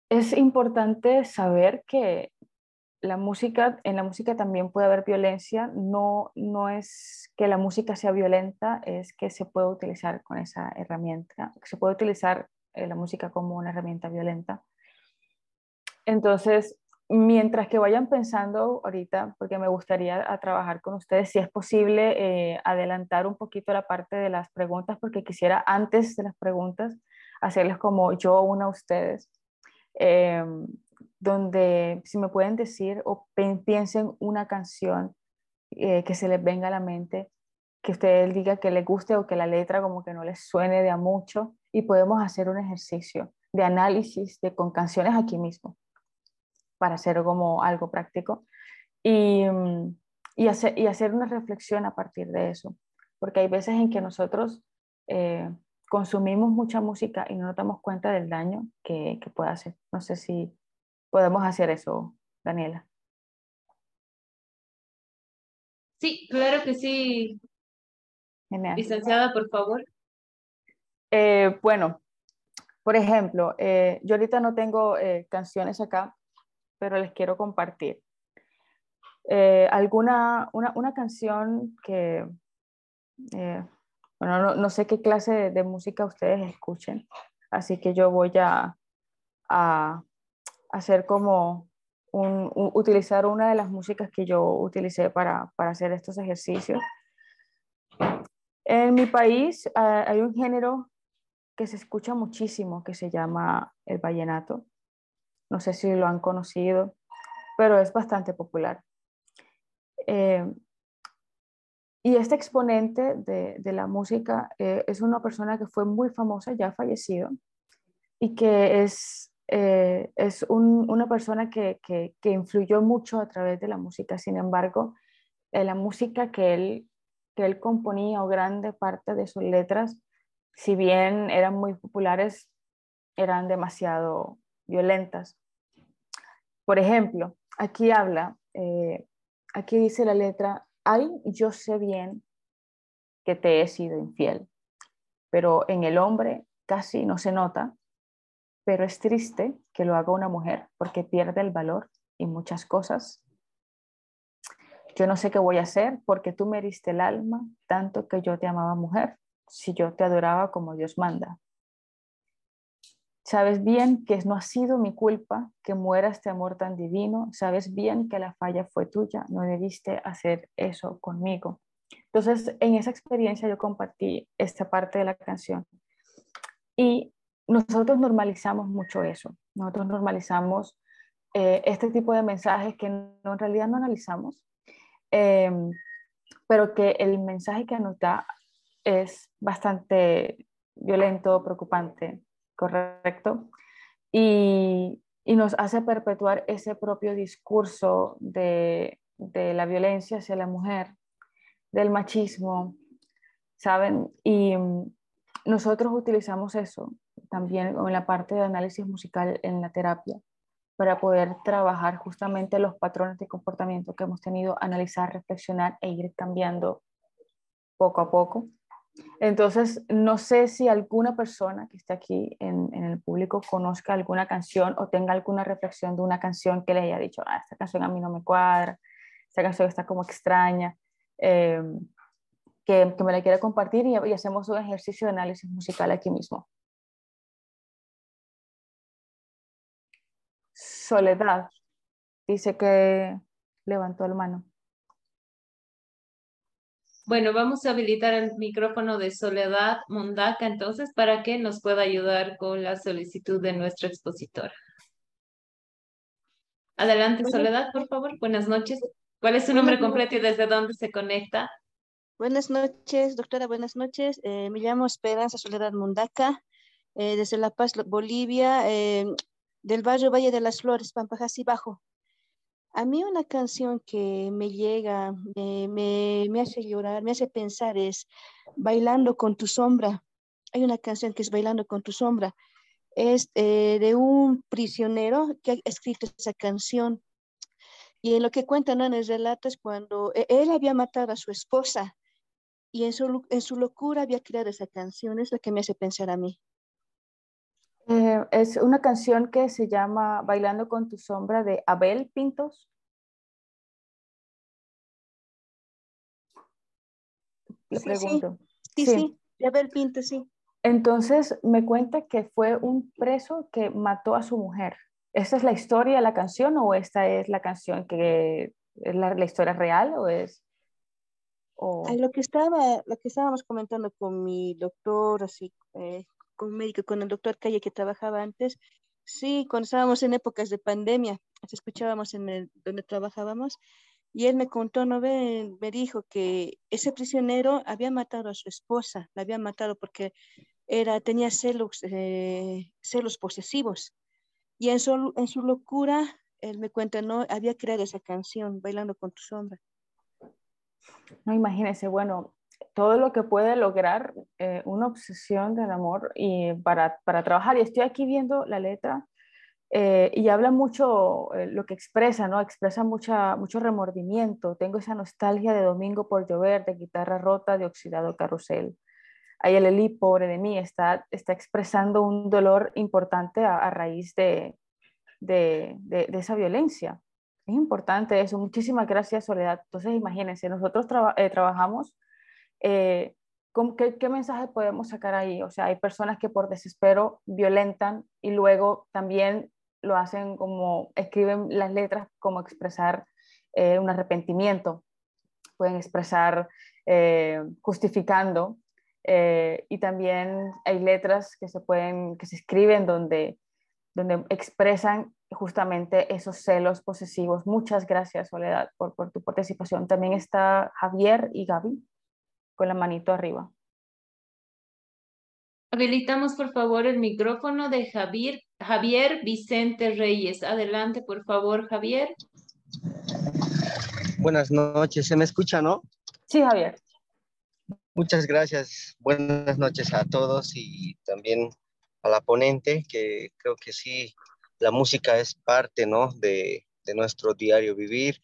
Speaker 2: es importante saber que la música, en la música también puede haber violencia, no, no es que la música sea violenta, es que se puede utilizar con esa herramienta, se puede utilizar eh, la música como una herramienta violenta. Entonces, mientras que vayan pensando ahorita, porque me gustaría trabajar con ustedes, si es posible eh, adelantar un poquito la parte de las preguntas, porque quisiera antes de las preguntas hacerles como yo una a ustedes, em, donde si me pueden decir o piensen una canción eh, que se les venga a la mente, que ustedes diga que les guste o que la letra como que no les suene de a mucho y podemos hacer un ejercicio de análisis de, con canciones aquí mismo para hacer como algo práctico y, y, hacer, y hacer una reflexión a partir de eso, porque hay veces en que nosotros eh, consumimos mucha música y no nos damos cuenta del daño que, que puede hacer. No sé si podemos hacer eso, Daniela.
Speaker 1: Sí, claro que sí. Licenciada, por favor.
Speaker 2: Eh, bueno, por ejemplo, eh, yo ahorita no tengo eh, canciones acá, pero les quiero compartir. alguna, una, una, canción que, bueno, no, no, sé qué clase de, música ustedes escuchen, así que yo voy a, a hacer como un, utilizar una de las músicas que yo utilicé para, para hacer estos ejercicios. En mi país ah, hay un género que se escucha muchísimo que se llama el vallenato. No sé si lo han conocido, pero es bastante popular. Eh, y este exponente de, la música eh, es una persona que fue muy famosa, ya fallecido, y que es, eh, es una persona que, que, influyó mucho a través de la música. Sin embargo, la música que él que él componía o grande parte de sus letras, si bien eran muy populares, eran demasiado violentas. Por ejemplo, aquí habla, eh, aquí dice la letra, ay, yo sé bien que te he sido infiel, pero en el hombre casi no se nota, pero es triste que lo haga una mujer porque pierde el valor y muchas cosas yo no sé qué voy a hacer porque tú me heriste el alma tanto que yo te amaba mujer, si yo te adoraba como Dios manda. Sabes bien que no ha sido mi culpa que muera este amor tan divino, sabes bien que la falla fue tuya, no debiste hacer eso conmigo. Entonces, en esa experiencia yo compartí esta parte de la canción y nosotros normalizamos mucho eso, nosotros normalizamos eh, este tipo de mensajes que no, en realidad no analizamos Em, pero que el mensaje que nos da es bastante violento, preocupante, correcto, y, y nos hace perpetuar ese propio discurso de, de, la violencia hacia la mujer, del machismo, ¿saben? Y mm, nosotros utilizamos eso también en la parte de análisis musical en la terapia para poder trabajar justamente los patrones de comportamiento que hemos tenido, analizar, reflexionar e ir cambiando poco a poco. Entonces, no sé si alguna persona que esté aquí en, el público conozca alguna canción o tenga alguna reflexión de una canción que le haya dicho, ah, esta canción a mí no me cuadra, esta canción está como extraña, eh, que, me la quiera compartir y, y hacemos un ejercicio de análisis musical aquí mismo. Soledad dice que levantó la mano.
Speaker 1: Bueno, vamos a habilitar el micrófono de Soledad Mondaca entonces para que nos pueda ayudar con la solicitud de nuestra expositora. Adelante, Soledad, por favor. Buenas noches. ¿Cuál es su nombre completo y desde dónde se conecta?
Speaker 3: Buenas noches, doctora, buenas noches. Eh, me llamo Esperanza Soledad Mondaca, eh, desde La Paz, Bolivia. Eh, del barrio Valle de las Flores, Pampajasi Bajo. A mí una canción que me llega, me, me, hace llorar, me hace pensar es Bailando con tu sombra. Hay una canción que es Bailando con tu sombra. Es eh, de un prisionero que ha escrito esa canción. Y en lo que cuentan en el relato es cuando e, él había matado a su esposa y en su, en su locura había creado esa canción. Es lo que me hace pensar a mí.
Speaker 2: Eh, es una canción que se llama Bailando con tu sombra de Abel Pintos.
Speaker 3: Le pregunto. Sí, sí, de Abel Pintos, sí.
Speaker 2: Entonces me cuenta que fue un preso que mató a su mujer ¿esta es la historia de la canción o esta es la canción que es la, historia real o es...
Speaker 3: Lo, que estaba, lo que estábamos comentando con mi doctor, así, eh, con médico, con el doctor Calle que trabajaba antes, sí, cuando estábamos en épocas de pandemia, escuchábamos en donde trabajábamos, y él me contó, ¿no ve? Me dijo que ese prisionero había matado a su esposa, la había matado porque era, tenía celos, eh, celos posesivos. Y en su, en su locura, él me cuenta, ¿no? Había creado esa canción, Bailando con tu sombra.
Speaker 2: No, imagínese, bueno, todo lo que puede lograr eh, una obsesión del amor y para, para, trabajar. Y estoy aquí viendo la letra eh, y habla mucho eh, lo que expresa, ¿no? Expresa mucha, mucho remordimiento. Tengo esa nostalgia de domingo por llover, de guitarra rota, de oxidado carrusel. Ahí el Eli, pobre de mí, está, está expresando un dolor importante a, raíz de, de, de, esa violencia. Es importante eso. Muchísimas gracias, Soledad. Entonces, imagínense, nosotros eh, trabajamos, ¿qué, ¿qué mensaje podemos sacar ahí? O sea, hay personas que por desespero violentan y luego también lo hacen como, escriben las letras como expresar eh, un arrepentimiento, pueden expresar eh, justificando eh, y también hay letras que se pueden, que se escriben donde, donde expresan justamente esos celos posesivos. Muchas gracias, Soledad, por tu participación. También está Javier y Gaby con la manito arriba.
Speaker 1: Habilitamos, por favor, el micrófono de Javier, Javier Vicente Reyes. Adelante, por favor, Javier.
Speaker 4: Buenas noches, ¿se me escucha, no?
Speaker 2: Sí, Javier.
Speaker 4: Muchas gracias. Buenas noches a todos y también a la ponente, que creo que sí, la música es parte, ¿no? De, nuestro diario vivir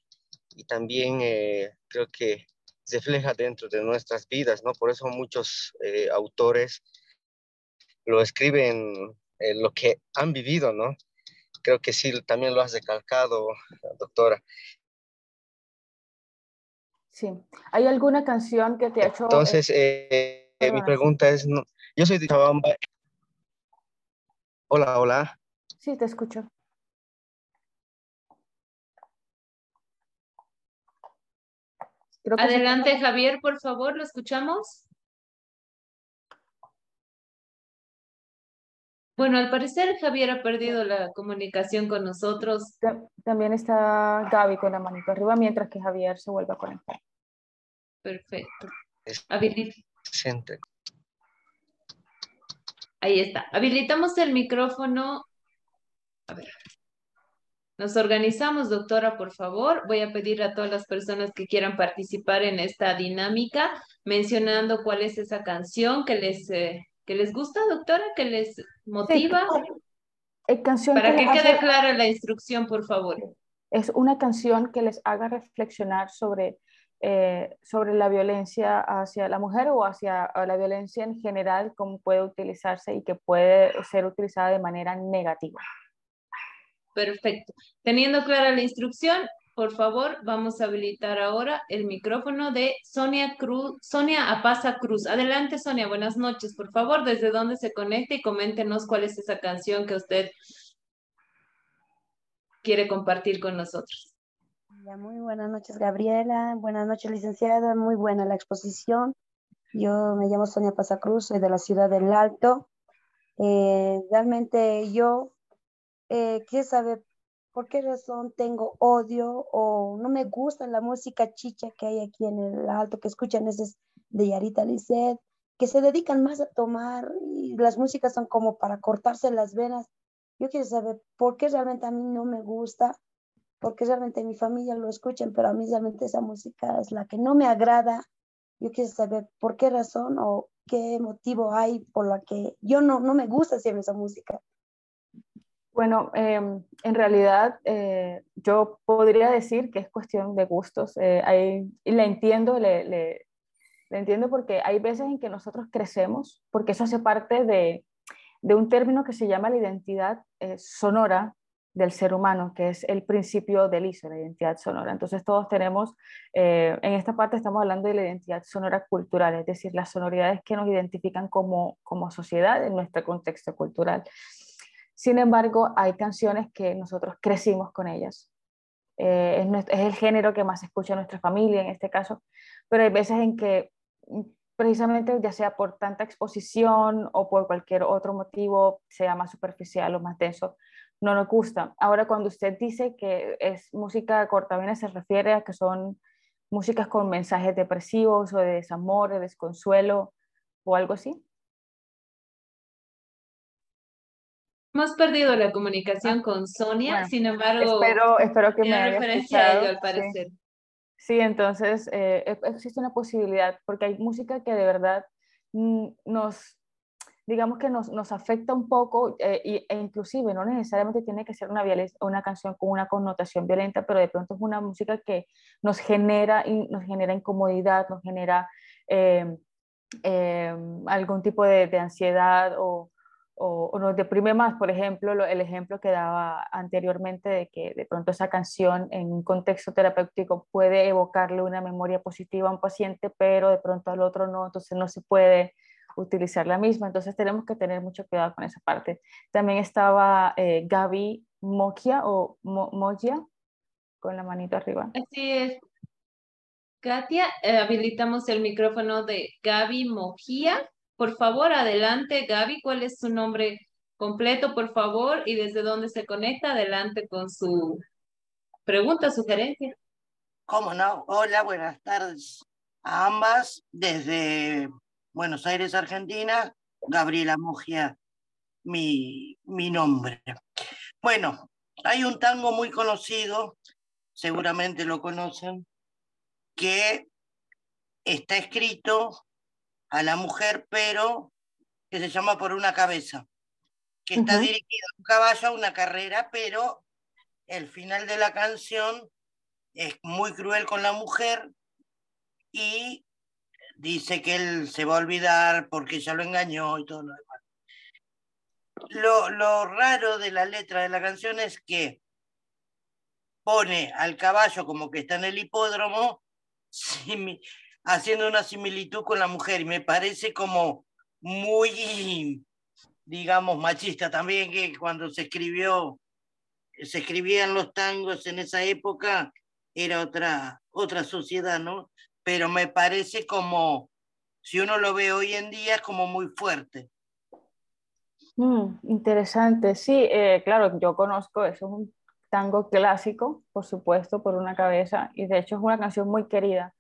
Speaker 4: y también eh, creo que refleja dentro de nuestras vidas, ¿no? Por eso muchos eh, autores lo escriben eh, lo que han vivido, ¿no? Creo que sí, también lo has recalcado, doctora.
Speaker 2: Sí. ¿Hay alguna canción que te ha hecho...
Speaker 4: Entonces, eh, eh, mi pregunta es, no, yo soy de Chabamba. Hola, hola.
Speaker 2: Sí, te escucho.
Speaker 1: Adelante, Javier, por favor, ¿lo escuchamos? Bueno, al parecer Javier ha perdido la comunicación con nosotros.
Speaker 2: También está Gaby con la manito arriba mientras que Javier se vuelve a conectar.
Speaker 1: Perfecto. Ahí está. Habilitamos el micrófono. A ver. Nos organizamos, doctora, por favor. Voy a pedir a todas las personas que quieran participar en esta dinámica, mencionando cuál es esa canción que les eh, ¿Que les gusta, doctora? ¿Que les motiva?
Speaker 2: canción
Speaker 1: Para que, quede clara la instrucción, por favor.
Speaker 2: Es una canción que les haga reflexionar sobre, eh, sobre la violencia hacia la mujer o hacia la violencia en general, cómo puede utilizarse y que puede ser utilizada de manera negativa.
Speaker 1: Perfecto. Teniendo clara la instrucción, por favor, vamos a habilitar ahora el micrófono de Sonia Cruz, Sonia Apaza Cruz. Adelante, Sonia, buenas noches. Por favor, desde dónde se conecta y coméntenos cuál es esa canción que usted quiere compartir con nosotros.
Speaker 5: muy buenas noches, Gabriela. Buenas noches, licenciada. Muy buena la exposición. Yo me llamo Sonia Cruz, soy de la ciudad del Alto. Eh, realmente yo eh, saber por qué razón tengo odio o no me gusta la música chicha que hay aquí en el alto, que escuchan ese de Yarita Lisset, que se dedican más a tomar y las músicas son como para cortarse las venas. Yo quiero saber por qué realmente a mí no me gusta, por qué realmente mi familia lo escuchan, pero a mí realmente esa música es la que no me agrada. Yo quiero saber por qué razón o qué motivo hay por la que yo no, no me gusta hacer esa música.
Speaker 2: Bueno, em, en realidad eh, yo podría decir que es cuestión de gustos. Eh, y le entiendo, le, le, entiendo porque hay veces en que nosotros crecemos, porque eso hace parte de, de un término que se llama la identidad eh, sonora del ser humano, que es el principio del ISO, la identidad sonora. Entonces todos tenemos, en esta parte estamos hablando de la identidad sonora cultural, es decir, las sonoridades que nos identifican como, como sociedad en nuestro contexto cultural. Sin embargo, hay canciones que nosotros crecimos con ellas. Eh, es, el género que más escucha nuestra familia en este caso, pero hay veces en que mm, precisamente ya sea por tanta exposición o por cualquier otro motivo, sea más superficial o más denso, no nos gusta. Ahora, cuando usted dice que es música cortavena, se refiere a que son músicas con mensajes depresivos o de desamor, de desconsuelo o algo así.
Speaker 1: Hemos perdido la comunicación ah, con Sonia, sin embargo,
Speaker 2: espero, espero que me haya
Speaker 1: referencia a ello al parecer.
Speaker 2: Sí, entonces eh, existe una posibilidad, porque hay música que de verdad mm, nos, digamos que nos, nos afecta un poco, eh, e inclusive no necesariamente tiene que ser una, una canción con una connotación violenta, pero de pronto es una música que nos genera, nos genera incomodidad, nos genera em, algún tipo de, de ansiedad o, o, nos deprime más, por ejemplo, el ejemplo que daba anteriormente de que de pronto esa canción en un contexto terapéutico puede evocarle una memoria positiva a un paciente, pero de pronto al otro no, entonces no se puede utilizar la misma, entonces tenemos que tener mucho cuidado con esa parte. También estaba eh, Gaby Mokia o Mo Moya, con la manito arriba.
Speaker 1: Así es. Katia, eh, habilitamos el micrófono de Gaby Mokia. Por favor, adelante, Gaby, ¿cuál es su nombre completo, por favor? Y desde dónde se conecta, adelante con su pregunta, sugerencia.
Speaker 6: ¿Cómo no? Hola, buenas tardes a ambas. Desde Buenos Aires, Argentina, Gabriela Mogia, mi, mi nombre. Bueno, hay un tango muy conocido, seguramente lo conocen, que está escrito a la mujer, pero que se llama Por una cabeza, que está dirigida a un caballo a una carrera, pero el final de la canción es muy cruel con la mujer y dice que él se va a olvidar porque ella lo engañó y todo lo demás. Lo, lo raro de la letra de la canción es que pone al caballo como que está en el hipódromo haciendo una similitud con la mujer y me parece como muy, digamos, machista también que cuando se escribió, se escribían los tangos en esa época, era otra, otra sociedad, ¿no? Pero me parece como, si uno lo ve hoy en día, como muy fuerte.
Speaker 2: Mm, interesante, sí, eh, claro, yo conozco, eso es un tango clásico, por supuesto, por una cabeza, y de hecho es una canción muy querida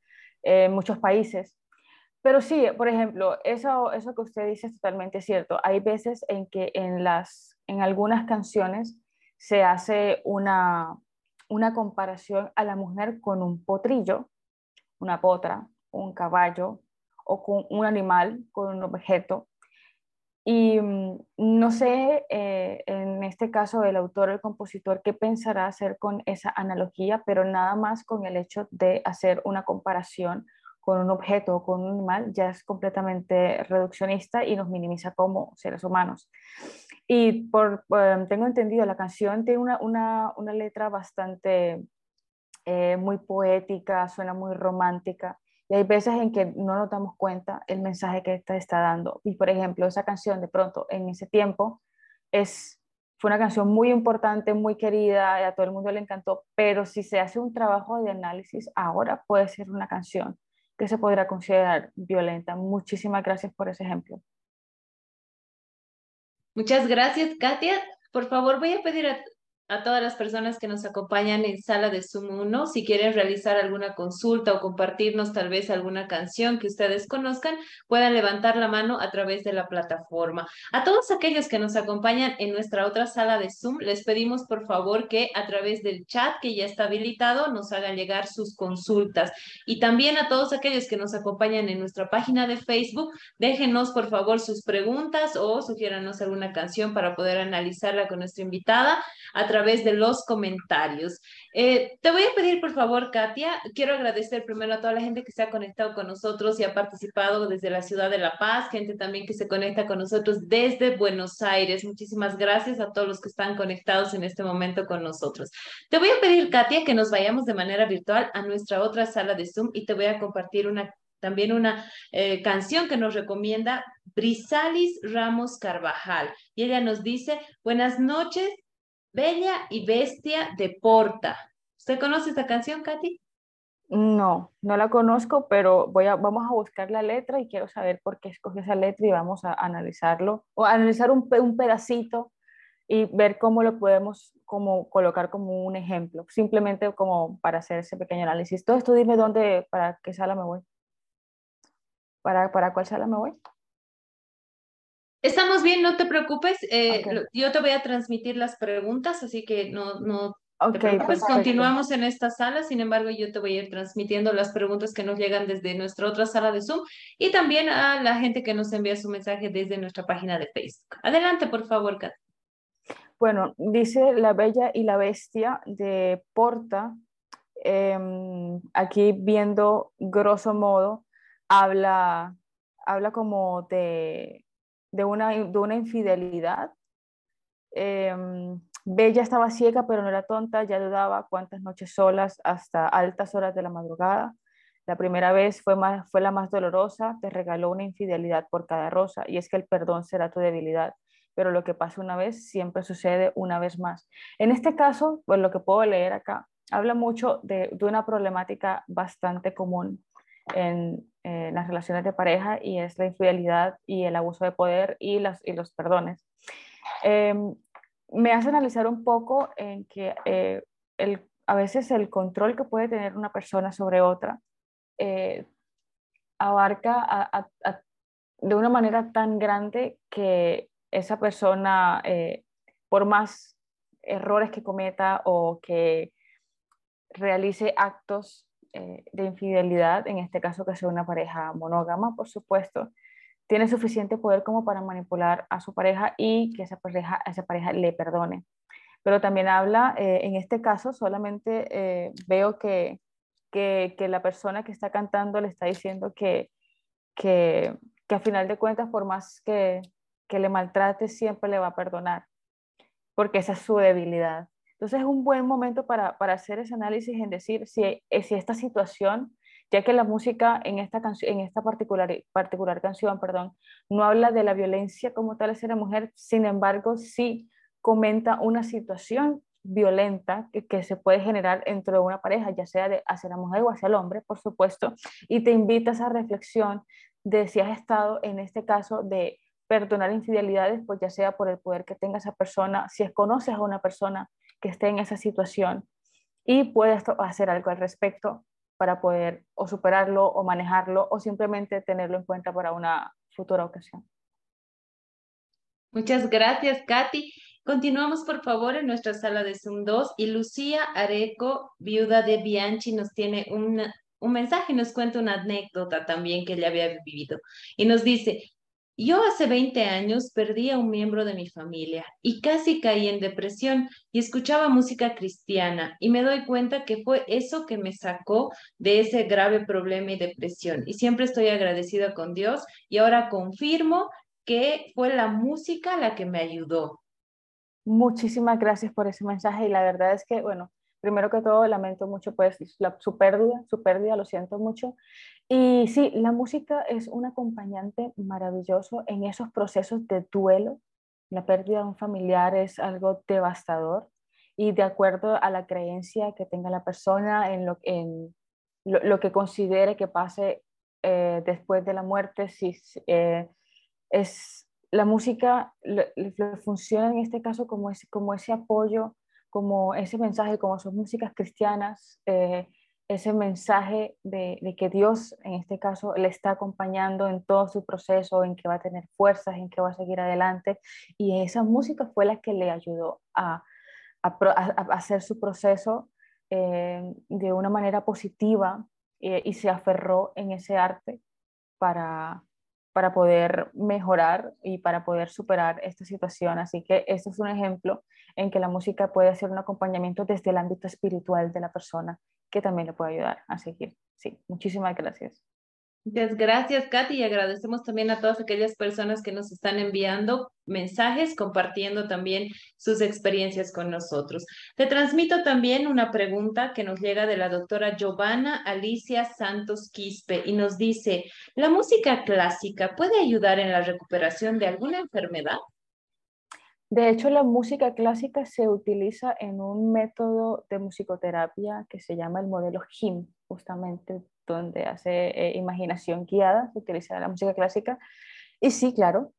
Speaker 2: en muchos países. Pero sí, por ejemplo, eso, eso que usted dice es totalmente cierto. Hay veces en que en, las, en algunas canciones se hace una, una comparación a la mujer con un potrillo, una potra, un caballo o con un animal, con un objeto. Y mm, no sé, eh, en este caso, el autor, el compositor, qué pensará hacer con esa analogía, pero nada más con el hecho de hacer una comparación con un objeto o con un animal ya es completamente reduccionista y nos minimiza como seres humanos. Y por, em, tengo entendido, la canción tiene una, una, una letra bastante eh, muy poética, suena muy romántica y hay veces en que no nos damos cuenta el mensaje que esta está dando. Y por ejemplo, esa canción de pronto en ese tiempo es, fue una canción muy importante, muy querida, y a todo el mundo le encantó, pero si se hace un trabajo de análisis ahora puede ser una canción que se podrá considerar violenta. Muchísimas gracias por ese ejemplo.
Speaker 1: Muchas gracias, Katia. Por favor, voy a pedir a a todas las personas que nos acompañan en sala de Zoom 1. Si quieren realizar alguna consulta o compartirnos tal vez alguna canción que ustedes conozcan, puedan levantar la mano a través de la plataforma. A todos aquellos que nos acompañan en nuestra otra sala de Zoom, les pedimos por favor que a través del chat que ya está habilitado nos hagan llegar sus consultas. Y también a todos aquellos que nos acompañan en nuestra página de Facebook, déjenos por favor sus preguntas o sugiéranos alguna canción para poder analizarla con nuestra invitada a través de los comentarios. Eh, te voy a pedir, por favor, Katia, quiero agradecer primero a toda la gente que se ha conectado con nosotros y ha participado desde la ciudad de La Paz, gente también que se conecta con nosotros desde Buenos Aires. Muchísimas gracias a todos los que están conectados en este momento con nosotros. Te voy a pedir, Katia, que nos vayamos de manera virtual a nuestra otra sala de Zoom y te voy a compartir una también una eh, canción que nos recomienda Brisalis Ramos Carvajal. y ella nos dice, buenas noches, Bella y Bestia de Porta. ¿Usted conoce esta canción, Katy?
Speaker 2: No, no la conozco, pero voy a, vamos a buscar la letra y quiero saber por qué escogió esa letra y vamos a analizarlo o analizar un, un pedacito y ver cómo lo podemos como colocar como un ejemplo, simplemente como para hacer ese pequeño análisis. Todo esto dime dónde, para qué sala me voy. ¿Para, para cuál sala me voy?
Speaker 1: Estamos bien, no te preocupes. Eh, yo te voy a transmitir las preguntas, así que no, no te preocupes. Continuamos en esta sala, sin embargo, yo te voy a ir transmitiendo las preguntas que nos llegan desde nuestra otra sala de Zoom y también a la gente que nos envía su mensaje desde nuestra página de Facebook. Adelante, por favor, Kat.
Speaker 2: Bueno, dice La Bella y la Bestia de Porta. Em, aquí viendo grosso modo, habla, habla como de de una, de una infidelidad. Em, Bella estaba ciega, pero no era tonta, ya dudaba cuántas noches solas hasta altas horas de la madrugada. La primera vez fue, más, fue la más dolorosa, te regaló una infidelidad por cada rosa, y es que el perdón será tu debilidad, pero lo que pasa una vez siempre sucede una vez más. En este caso, pues lo que puedo leer acá, habla mucho de, de una problemática bastante común en, eh, las relaciones de pareja y es la infidelidad y el abuso de poder y, las, y los perdones. Em, me hace analizar un poco en que eh, el, a veces el control que puede tener una persona sobre otra eh, abarca de una manera tan grande que esa persona, por más errores que cometa o que realice actos eh, de infidelidad, en este caso que sea una pareja monógama, por supuesto, tiene suficiente poder como para manipular a su pareja y que esa pareja, esa pareja le perdone. Pero también habla, eh, en este caso solamente eh, veo que, que, que, la persona que está cantando le está diciendo que, que, que a final de cuentas, por más que, que le maltrate, siempre le va a perdonar, porque esa es su debilidad. Entonces es un buen momento para, para hacer ese análisis en decir si, eh, si esta situación, ya que la música en esta, en esta particular, particular canción perdón, no habla de la violencia como tal hacia la mujer, sin embargo sí comenta una situación violenta que, que, se puede generar dentro de una pareja, ya sea de, hacia la mujer o hacia el hombre, por supuesto, y te invita a esa reflexión de si has estado en este caso de perdonar infidelidades, pues ya sea por el poder que tenga esa persona, si es, conoces a una persona que esté en esa situación y puedes hacer algo al respecto para poder o superarlo o manejarlo o simplemente tenerlo en cuenta para una futura ocasión.
Speaker 1: Muchas gracias, Katy. Continuamos, por favor, en nuestra sala de Zoom 2 y Lucía Areco, viuda de Bianchi, nos tiene un mensaje, nos cuenta una anécdota también que ella había vivido y nos dice, yo hace 20 años perdí a un miembro de mi familia y casi caí en depresión y escuchaba música cristiana y me doy cuenta que fue eso que me sacó de ese grave problema y depresión. Y siempre estoy agradecida con Dios y ahora confirmo que fue la música la que me ayudó.
Speaker 2: Muchísimas gracias por ese mensaje y la verdad es que, bueno, primero que todo lamento mucho pues la, su pérdida, su pérdida, lo siento mucho. Y sí, la música es un acompañante maravilloso en esos procesos de duelo. La pérdida de un familiar es algo devastador y de acuerdo a la creencia que tenga la persona en lo, en lo, que considere que pase eh, después de la muerte, si eh, es la música funciona en este caso como, es, como ese apoyo, como ese mensaje, como son músicas cristianas. Eh, ese mensaje de, que Dios, en este caso, le está acompañando en todo su proceso, en que va a tener fuerzas, en que va a seguir adelante. Y esa música fue la que le ayudó a, hacer su proceso eh, de una manera positiva eh, y se aferró en ese arte para, para poder mejorar y para poder superar esta situación. Así que este es un ejemplo en que la música puede ser un acompañamiento desde el ámbito espiritual de la persona que también le puede ayudar a seguir. Sí, muchísimas gracias.
Speaker 1: Muchas gracias, Katy, y agradecemos también a todas aquellas personas que nos están enviando mensajes, compartiendo también sus experiencias con nosotros. Te transmito también una pregunta que nos llega de la doctora Giovanna Alicia Santos Quispe y nos dice, ¿la música clásica puede ayudar en la recuperación de alguna enfermedad?
Speaker 2: De hecho, la música clásica se utiliza en un método de musicoterapia que se llama el modelo HIM, justamente donde hace eh, imaginación guiada, se utiliza la música clásica. Y sí, claro,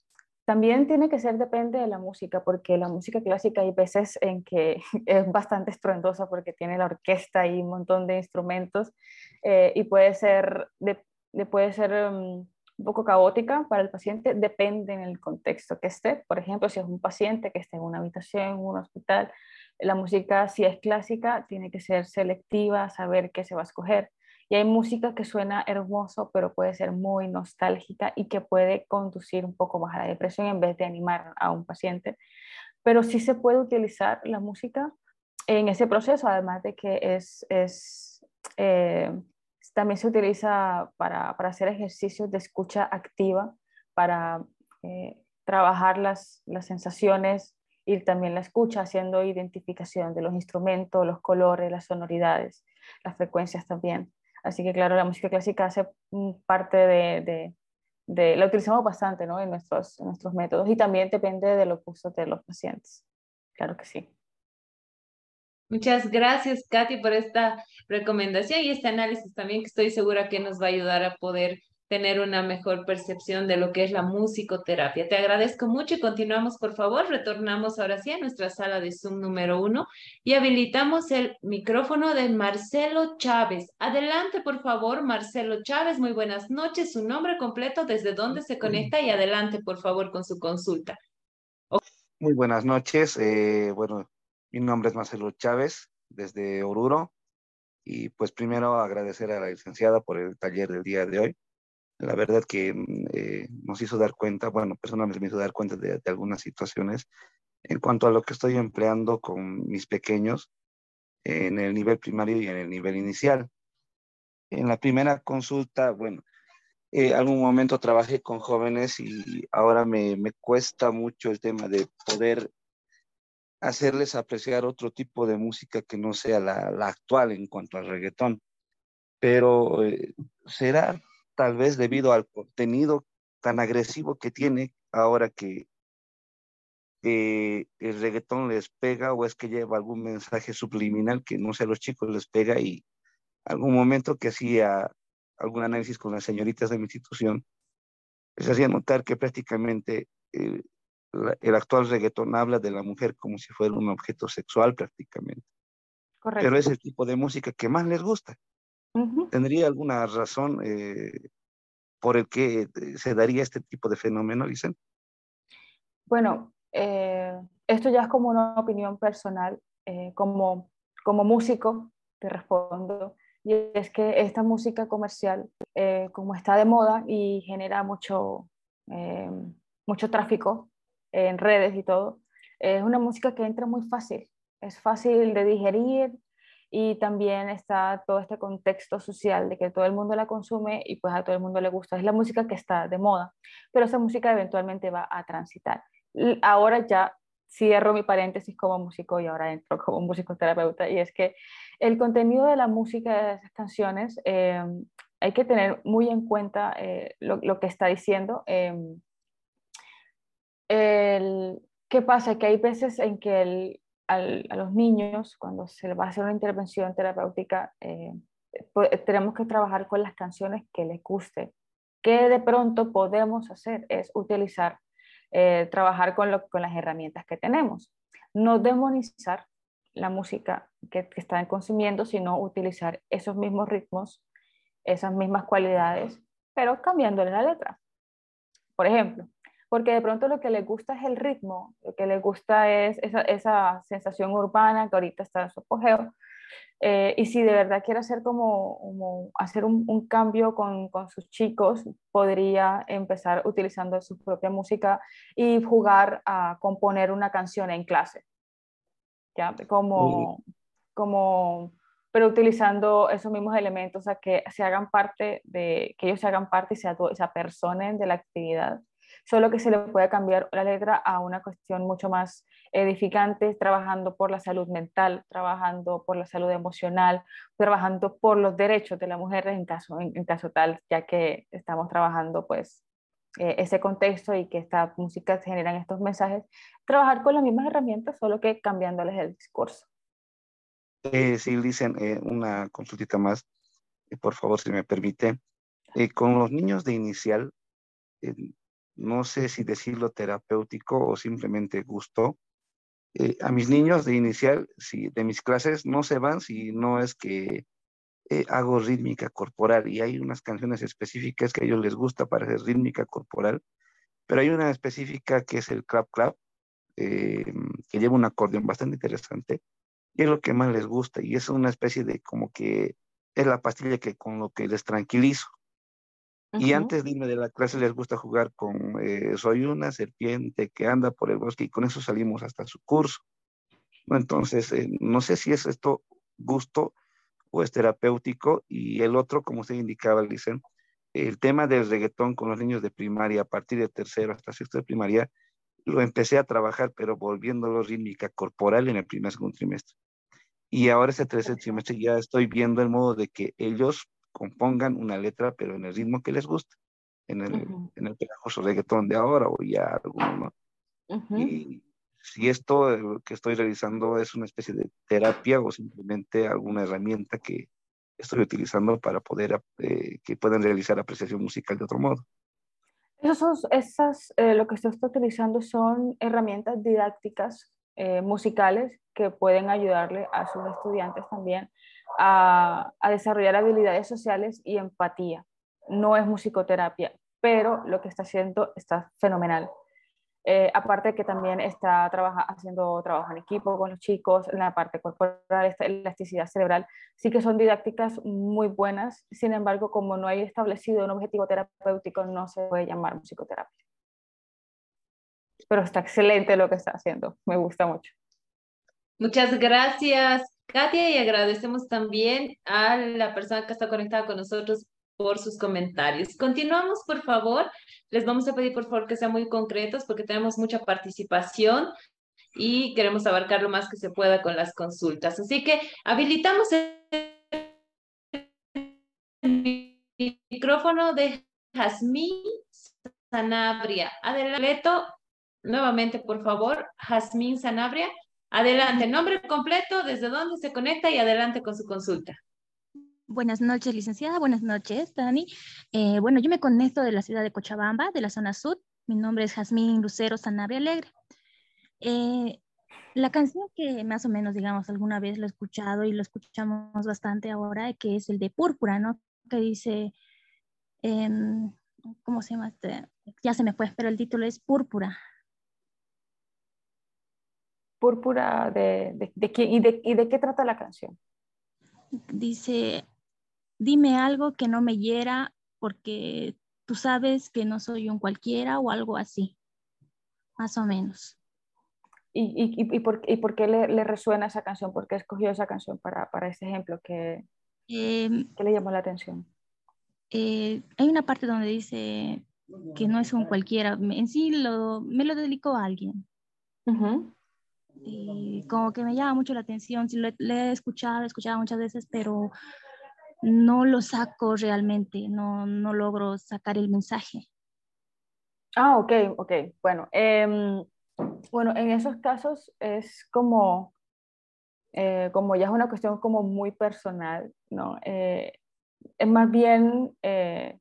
Speaker 2: también tiene que ser, depende de la música, porque la música clásica hay veces en que es bastante estruendosa porque tiene la orquesta y un montón de instrumentos eh, y puede ser, de, puede ser um, un poco caótica para el paciente, depende en el contexto que esté. Por ejemplo, si es un paciente que esté en una habitación, en un hospital, la música, si es clásica, tiene que ser selectiva, saber qué se va a escoger. Y hay música que suena hermoso, pero puede ser muy nostálgica y que puede conducir un poco más a la depresión en vez de animar a un paciente. Pero sí se puede utilizar la música en ese proceso, además de que es, es eh, también se utiliza para, hacer ejercicios de escucha activa, para eh, trabajar las, las sensaciones y también la escucha, haciendo identificación de los instrumentos, los colores, las sonoridades, las frecuencias también. Así que claro, la música clásica hace parte de, de, la utilizamos bastante ¿no? en, nuestros, nuestros métodos y también depende de los gustos de los pacientes. Claro que sí.
Speaker 1: Muchas gracias, Katy, por esta recomendación y este análisis también que estoy segura que nos va a ayudar a poder tener una mejor percepción de lo que es la musicoterapia. Te agradezco mucho y continuamos, por favor. Retornamos ahora sí a nuestra sala de Zoom número uno y habilitamos el micrófono de Marcelo Chávez. Adelante, por favor, Marcelo Chávez. Muy buenas noches. Su nombre completo, desde dónde se conecta y adelante, por favor, con su consulta.
Speaker 7: Muy buenas noches. Eh, bueno, mi nombre es Marcelo Chávez, desde Oruro. Y pues primero agradecer a la licenciada por el taller del día de hoy la verdad que mm, eh, nos hizo dar cuenta, bueno, personalmente me hizo dar cuenta de, algunas situaciones en cuanto a lo que estoy empleando con mis pequeños en el nivel primario y en el nivel inicial. En la primera consulta, bueno, eh, algún momento trabajé con jóvenes y ahora me, me, cuesta mucho el tema de poder hacerles apreciar otro tipo de música que no sea la, la actual en cuanto al reggaetón. Pero eh, será tal vez debido al contenido tan agresivo que tiene ahora que el reggaetón les pega o es que lleva algún mensaje subliminal que no sé a los chicos les pega y algún momento que hacía algún análisis con las señoritas de mi institución, les hacía notar que prácticamente eh, el actual reggaetón habla de la mujer como si fuera un objeto sexual prácticamente. Correcto. Pero es el tipo de música que más les gusta. ¿Tendría alguna razón eh, por el que eh, se daría este tipo de fenómeno, dicen?
Speaker 2: Bueno, eh, esto ya es como una opinión personal, como, como músico, te respondo, y es que esta música comercial, como está de moda y genera mucho, mucho tráfico en redes y todo, es una música que entra muy fácil, es fácil de digerir, y también está todo este contexto social de que todo el mundo la consume y pues a todo el mundo le gusta. Es la música que está de moda, pero esa música eventualmente va a transitar. Ahora ya cierro mi paréntesis como músico y ahora entro como musicoterapeuta y es que el contenido de la música de esas canciones eh, hay que tener muy en cuenta eh, lo, que está diciendo. Eh, el, ¿Qué pasa? Que hay veces en que el, a los niños, cuando se les va a hacer una intervención terapéutica, eh, pues, tenemos que trabajar con las canciones que les guste. ¿Qué de pronto podemos hacer? Es utilizar, eh, trabajar con, con, las herramientas que tenemos. No demonizar la música que, que están consumiendo, sino utilizar esos mismos ritmos, esas mismas cualidades, pero cambiándole la letra. Por ejemplo, porque de pronto lo que les gusta es el ritmo, lo que les gusta es esa, esa sensación urbana que ahorita está en su apogeo. Eh, y si de verdad quiere hacer como, como hacer un, un cambio con, con, sus chicos, podría empezar utilizando su propia música y jugar a componer una canción en clase. ¿Ya? Como, como, pero utilizando esos mismos elementos, o sea, que se hagan parte de, que ellos se hagan parte y se, se apersonen de la actividad solo que se le puede cambiar la letra a una cuestión mucho más edificante, trabajando por la salud mental, trabajando por la salud emocional, trabajando por los derechos de la mujer en caso, en, caso tal, ya que estamos trabajando pues eh, ese contexto y que esta música generan estos mensajes, trabajar con las mismas herramientas, solo que cambiándoles el discurso.
Speaker 7: Eh, sí, dicen eh, una consultita más, por favor, si me permite. con los niños de inicial, no sé si decirlo terapéutico o simplemente gusto. a mis niños de inicial, si de mis clases no se van si no es que eh, hago rítmica corporal y hay unas canciones específicas que a ellos les gusta para hacer rítmica corporal, pero hay una específica que es el clap clap, eh, que lleva un acordeón bastante interesante y es lo que más les gusta y es una especie de como que es la pastilla que con lo que les tranquilizo. Y antes de irme de la clase les gusta jugar con eh, Soy una serpiente que anda por el bosque y con eso salimos hasta su curso. Entonces, no sé si es esto gusto es terapéutico y el otro, como usted indicaba, dicen, el tema del reggaetón con los niños de primaria, a partir de tercero hasta sexto de primaria, lo empecé a trabajar, pero volviéndolo rítmica corporal en el primer segundo trimestre. Y ahora este tercer trimestre ya estoy viendo el modo de que ellos compongan una letra, pero en el ritmo que les gusta, en el, en el pegajoso reggaetón de ahora o ya alguno, ¿no? Y si esto eh, que estoy realizando es una especie de terapia o simplemente alguna herramienta que estoy utilizando para poder eh, que puedan realizar apreciación musical de otro modo.
Speaker 2: Esos, esas, eh, lo que usted está utilizando son herramientas didácticas musicales que pueden ayudarle a sus estudiantes también a, a desarrollar habilidades sociales y empatía. No es musicoterapia, pero lo que está haciendo está fenomenal. Eh, aparte que también está trabaja, haciendo trabajo en equipo con los chicos, en la parte corporal, esta elasticidad cerebral, sí que son didácticas muy buenas, sin embargo, como no hay establecido un objetivo terapéutico, no se puede llamar musicoterapia. Pero está excelente lo que está haciendo, me gusta mucho.
Speaker 1: Muchas gracias, Katia, y agradecemos también a la persona que está conectada con nosotros por sus comentarios. Continuamos, por favor. Les vamos a pedir, por favor, que sean muy concretos porque tenemos mucha participación y queremos abarcar lo más que se pueda con las consultas. Así que habilitamos el micrófono de Jazmín Sanabria. Adelante, nuevamente, por favor, Jazmín Sanabria. Adelante, nombre completo, desde dónde se conecta y adelante con su consulta.
Speaker 8: Buenas noches, licenciada. Buenas noches, Dani. Eh, bueno, yo me conecto de la ciudad de Cochabamba, de la zona sur. Mi nombre es Jazmín Lucero Sanabria Alegre. Eh, la canción que más o menos, digamos, alguna vez lo he escuchado y lo escuchamos bastante ahora, que es el de Púrpura, ¿no? Que dice, em, ¿cómo se llama? Este? Ya se me fue, pero el título es Púrpura.
Speaker 2: Púrpura, ¿de, de, de, y, de, y de qué trata la canción?
Speaker 8: Dice, dime algo que no me hiera porque tú sabes que no soy un cualquiera o algo así, más o menos.
Speaker 2: ¿Y, y, por, y por, qué le, resuena esa canción? ¿Por qué escogió esa canción para, para ese ejemplo? que em, ¿Qué le llamó la atención?
Speaker 8: Eh, hay una parte donde dice que no es un cualquiera, en sí lo, me lo dedicó a alguien. Y como que me llama mucho la atención, sí, lo, he escuchado, he escuchado muchas veces, pero no lo saco realmente, no, no logro sacar el mensaje.
Speaker 2: Ah, ok, ok. Bueno, em, bueno, en esos casos es como, eh, como ya es una cuestión como muy personal, ¿no? Eh, es más bien, eh,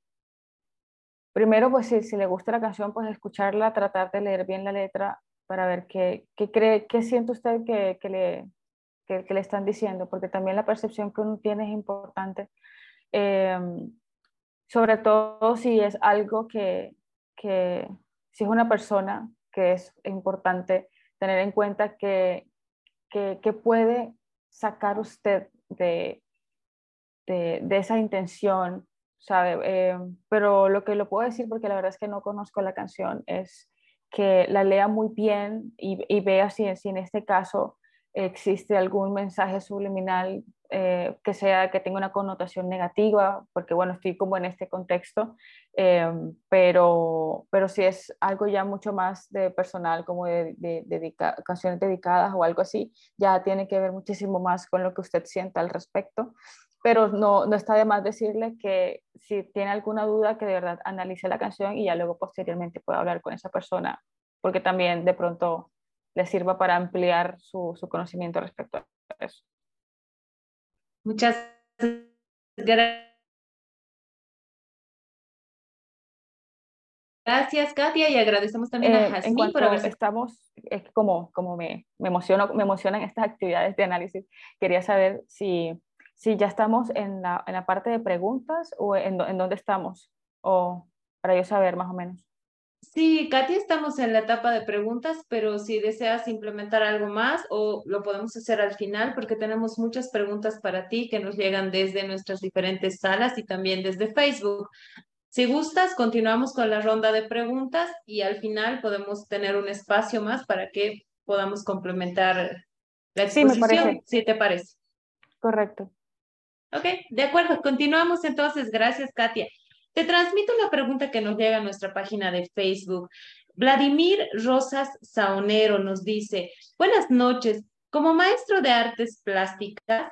Speaker 2: primero, pues si, si, le gusta la canción, pues escucharla, tratar de leer bien la letra para ver qué, qué cree, qué siente usted que, que le, que, le están diciendo, porque también la percepción que uno tiene es importante, em, sobre todo si es algo que, que, si es una persona, que es importante tener en cuenta que, que, que puede sacar usted de, de, de esa intención, ¿sabe? Em, pero lo que lo puedo decir, porque la verdad es que no conozco la canción, es que la lea muy bien y, y vea si, si en este caso existe algún mensaje subliminal eh, que sea que tenga una connotación negativa, porque bueno, estoy como en este contexto, eh, pero, pero si es algo ya mucho más de personal, como de, de, canciones dedicadas o algo así, ya tiene que ver muchísimo más con lo que usted sienta al respecto. Pero no, no está de más decirle que si tiene alguna duda, que de verdad analice la canción y ya luego posteriormente pueda hablar con esa persona, porque también de pronto le sirva para ampliar su, su conocimiento respecto a eso.
Speaker 1: Muchas gracias. Gracias, Katia, y agradecemos también a Jasmine
Speaker 2: por haber estamos, es como, como me, me, emociono, me emocionan estas actividades de análisis, quería saber si, si ya estamos en la, en la parte de preguntas o en, en dónde estamos, o para yo saber más o menos.
Speaker 1: Sí, Katy, estamos en la etapa de preguntas, pero si deseas implementar algo más o lo podemos hacer al final porque tenemos muchas preguntas para ti que nos llegan desde nuestras diferentes salas y también desde Facebook. Si gustas, continuamos con la ronda de preguntas y al final podemos tener un espacio más para que podamos complementar la exposición, si te parece.
Speaker 2: Correcto.
Speaker 1: Ok, de acuerdo. Continuamos entonces. Gracias, Katia. Te transmito una pregunta que nos llega a nuestra página de Facebook. Vladimir Rosas Saonero nos dice, buenas noches, como maestro de artes plásticas,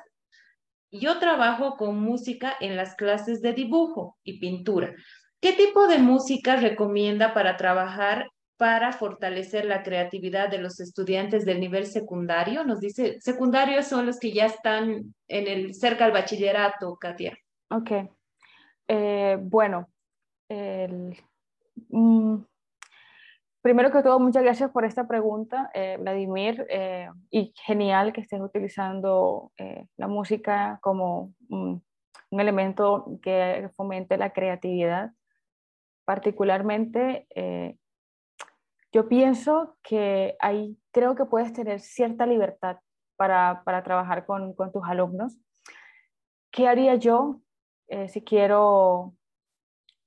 Speaker 1: yo trabajo con música en las clases de dibujo y pintura. ¿Qué tipo de música recomienda para trabajar para fortalecer la creatividad de los estudiantes del nivel secundario? Nos dice, secundarios son los que ya están en el cerca al bachillerato, Katia.
Speaker 2: Ok. Eh, bueno, mm, primero que todo, muchas gracias por esta pregunta, eh, Vladimir, eh, y genial que estés utilizando la música como un elemento que fomente la creatividad. Particularmente, yo pienso que ahí creo que puedes tener cierta libertad para, para trabajar con, con tus alumnos. ¿Qué haría yo eh, si quiero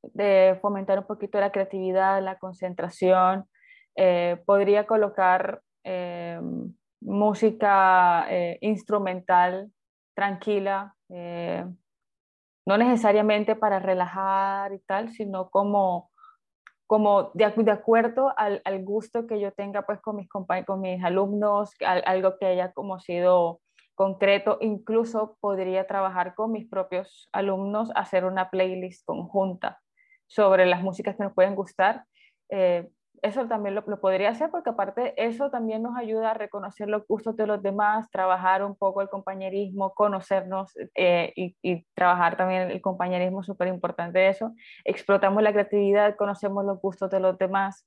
Speaker 2: de fomentar un poquito la creatividad, la concentración, eh, podría colocar eh, música instrumental tranquila, no necesariamente para relajar y tal, sino como, como de, de acuerdo al, al, gusto que yo tenga pues con mis, con mis alumnos, algo que haya como sido concreto, incluso podría trabajar con mis propios alumnos, hacer una playlist conjunta sobre las músicas que nos pueden gustar. Eh, eso también lo, podría hacer porque aparte eso también nos ayuda a reconocer los gustos de los demás, trabajar un poco el compañerismo, conocernos eh, y, trabajar también el compañerismo, súper importante eso. Explotamos la creatividad, conocemos los gustos de los demás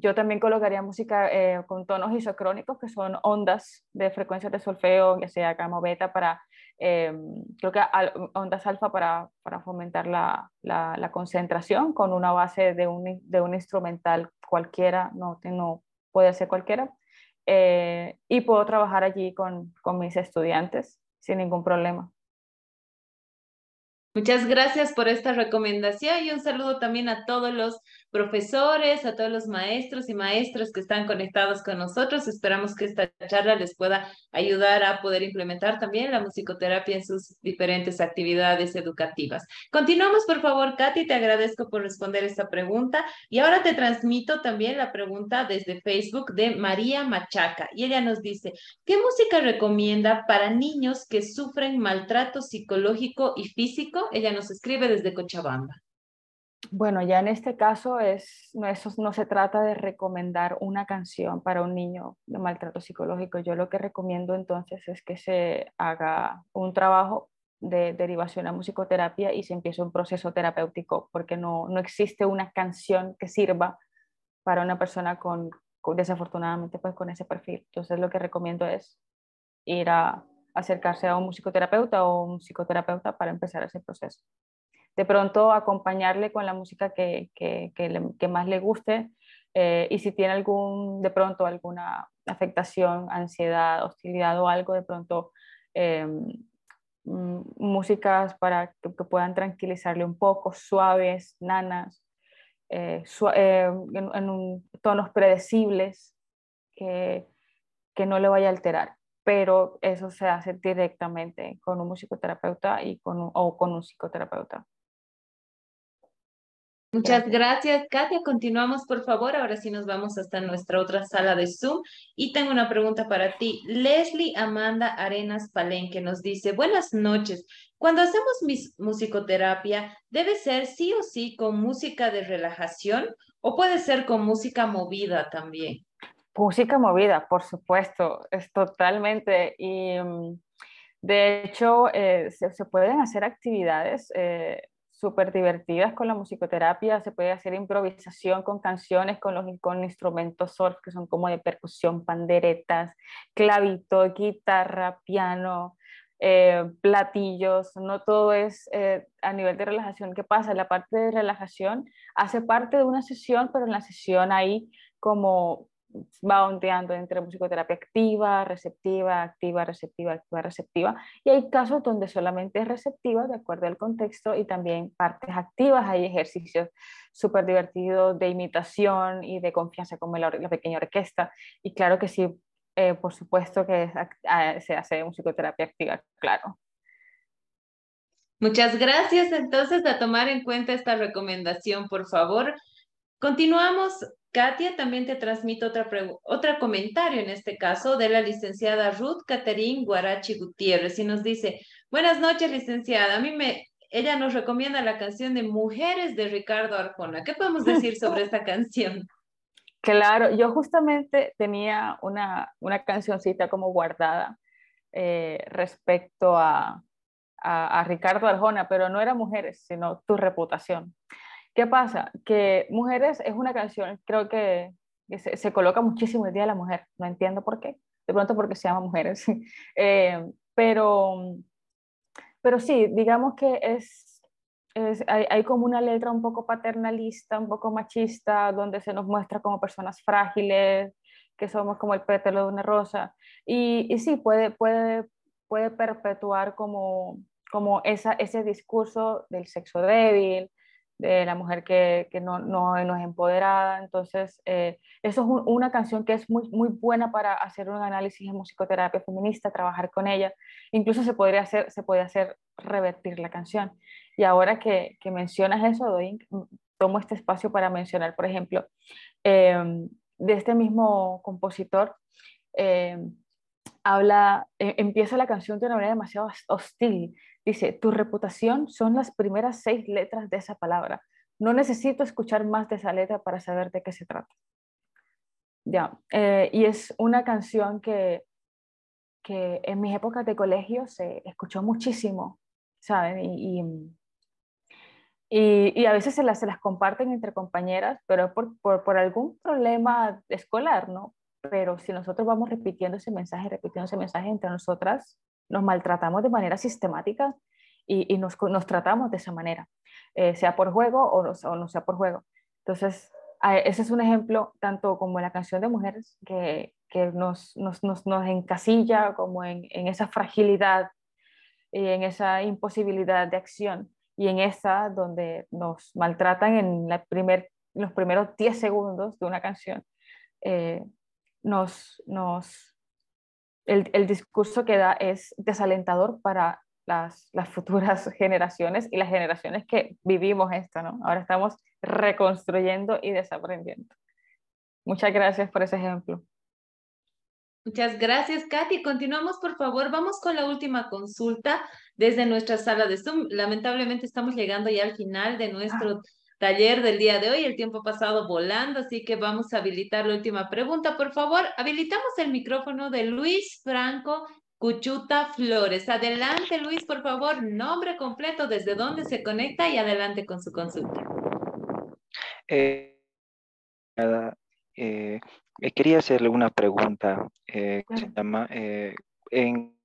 Speaker 2: yo también colocaría música eh, con tonos isocrónicos, que son ondas de frecuencias de solfeo, ya sea gamma beta, para, eh, creo que ondas alfa para, para fomentar la, la, concentración con una base de un, de un instrumental cualquiera, no, no puede ser cualquiera. Eh, y puedo trabajar allí con, con mis estudiantes sin ningún problema.
Speaker 1: Muchas gracias por esta recomendación y un saludo también a todos los profesores, a todos los maestros y maestras que están conectados con nosotros. Esperamos que esta charla les pueda ayudar a poder implementar también la musicoterapia en sus diferentes actividades educativas. Continuamos, por favor, Katy, te agradezco por responder esta pregunta y ahora te transmito también la pregunta desde Facebook de María Machaca y ella nos dice, ¿qué música recomienda para niños que sufren maltrato psicológico y físico? Ella nos escribe desde Cochabamba.
Speaker 2: Bueno, ya en este caso es, no, eso no se trata de recomendar una canción para un niño de maltrato psicológico. Yo lo que recomiendo entonces es que se haga un trabajo de derivación a musicoterapia y se empiece un proceso terapéutico, porque no, no existe una canción que sirva para una persona con, desafortunadamente, pues con ese perfil. Entonces lo que recomiendo es ir a acercarse a un musicoterapeuta o un psicoterapeuta para empezar ese proceso de pronto acompañarle con la música que, que, más le guste eh, y si tiene algún, de pronto alguna afectación, ansiedad, hostilidad o algo, de pronto eh, mm, músicas para que, puedan tranquilizarle un poco, suaves, nanas, eh, en, tonos predecibles que, que no le vaya a alterar pero eso se hace directamente con un musicoterapeuta y con o con un psicoterapeuta.
Speaker 1: Muchas gracias, Katia. Continuamos, por favor. Ahora sí nos vamos hasta nuestra otra sala de Zoom. Y tengo una pregunta para ti. Leslie Amanda Arenas Palenque nos dice, buenas noches. Cuando hacemos musicoterapia, ¿debe ser sí o sí con música de relajación o puede ser con música movida también?
Speaker 2: Música movida, por supuesto, es totalmente. Y mm, de hecho, eh, se, pueden hacer actividades. Eh, súper divertidas con la musicoterapia, se puede hacer improvisación con canciones, con, los, con instrumentos surf que son como de percusión, panderetas, clavito, guitarra, piano, eh, platillos, no todo es eh, a nivel de relajación. ¿Qué pasa? La parte de relajación hace parte de una sesión, pero en la sesión hay como va ondeando entre musicoterapia activa, receptiva, activa, receptiva, activa, receptiva. Y hay casos donde solamente es receptiva de acuerdo al contexto y también partes activas. Hay ejercicios súper divertidos de imitación y de confianza como la, pequeña orquesta. Y claro que sí, eh, por supuesto que ah, se hace musicoterapia activa, claro.
Speaker 1: Muchas gracias. Entonces, a tomar en cuenta esta recomendación, por favor. Continuamos Katia, también te transmito otra otro comentario en este caso de la licenciada Ruth Caterín Guarachi Gutiérrez y nos dice, buenas noches licenciada, a mí me, ella nos recomienda la canción de Mujeres de Ricardo Arjona. ¿Qué podemos decir sobre esta canción?
Speaker 2: Claro, yo justamente tenía una, una cancioncita como guardada eh, respecto a, a, a Ricardo Arjona, pero no era Mujeres, sino Tu Reputación. ¿Qué pasa? Que Mujeres es una canción, creo que, se, coloca muchísimo el Día de la Mujer, no entiendo por qué, de pronto porque se llama Mujeres, eh, pero, pero sí, digamos que es, hay, hay, como una letra un poco paternalista, un poco machista, donde se nos muestra como personas frágiles, que somos como el pétalo de una rosa, y, y sí, puede, puede, puede perpetuar como, como esa, ese discurso del sexo débil, de la mujer que, que no, no, no, es empoderada. Entonces, eh, eso es una canción que es muy, muy buena para hacer un análisis de musicoterapia feminista, trabajar con ella. Incluso se podría hacer, se puede hacer revertir la canción. Y ahora que, que mencionas eso, doy, tomo este espacio para mencionar, por ejemplo, em, de este mismo compositor, em, habla, e, empieza la canción de una manera demasiado hostil Dice, tu reputación son las primeras seis letras de esa palabra. No necesito escuchar más de esa letra para saber de qué se trata. Ya, eh, y es una canción que, que en mis épocas de colegio se escuchó muchísimo, ¿saben? Y, y, y, a veces se las, se las comparten entre compañeras, pero por, por, por algún problema escolar, ¿no? Pero si nosotros vamos repitiendo ese mensaje, repitiendo ese mensaje entre nosotras, nos maltratamos de manera sistemática y, y nos, nos, tratamos de esa manera, eh, sea por juego o no, o no, sea por juego. Entonces, ese es un ejemplo, tanto como la canción de mujeres, que, que nos, nos, nos, nos, encasilla como en, en, esa fragilidad y en esa imposibilidad de acción, y en esa donde nos maltratan en la primer, los primeros 10 segundos de una canción, eh, nos, nos, el, el, discurso que da es desalentador para las, las, futuras generaciones y las generaciones que vivimos esto, ¿no? Ahora estamos reconstruyendo y desaprendiendo. Muchas gracias por ese ejemplo.
Speaker 1: Muchas gracias, Katy. Continuamos, por favor. Vamos con la última consulta desde nuestra sala de Zoom. Lamentablemente estamos llegando ya al final de nuestro taller del día de hoy. El tiempo pasado volando, así que vamos a habilitar la última pregunta. Por favor, habilitamos el micrófono de Luis Franco Cuchuta Flores. Adelante, Luis, por favor, nombre completo, desde dónde se conecta y adelante con su consulta.
Speaker 9: Eh, eh, quería hacerle una pregunta eh, se llama en,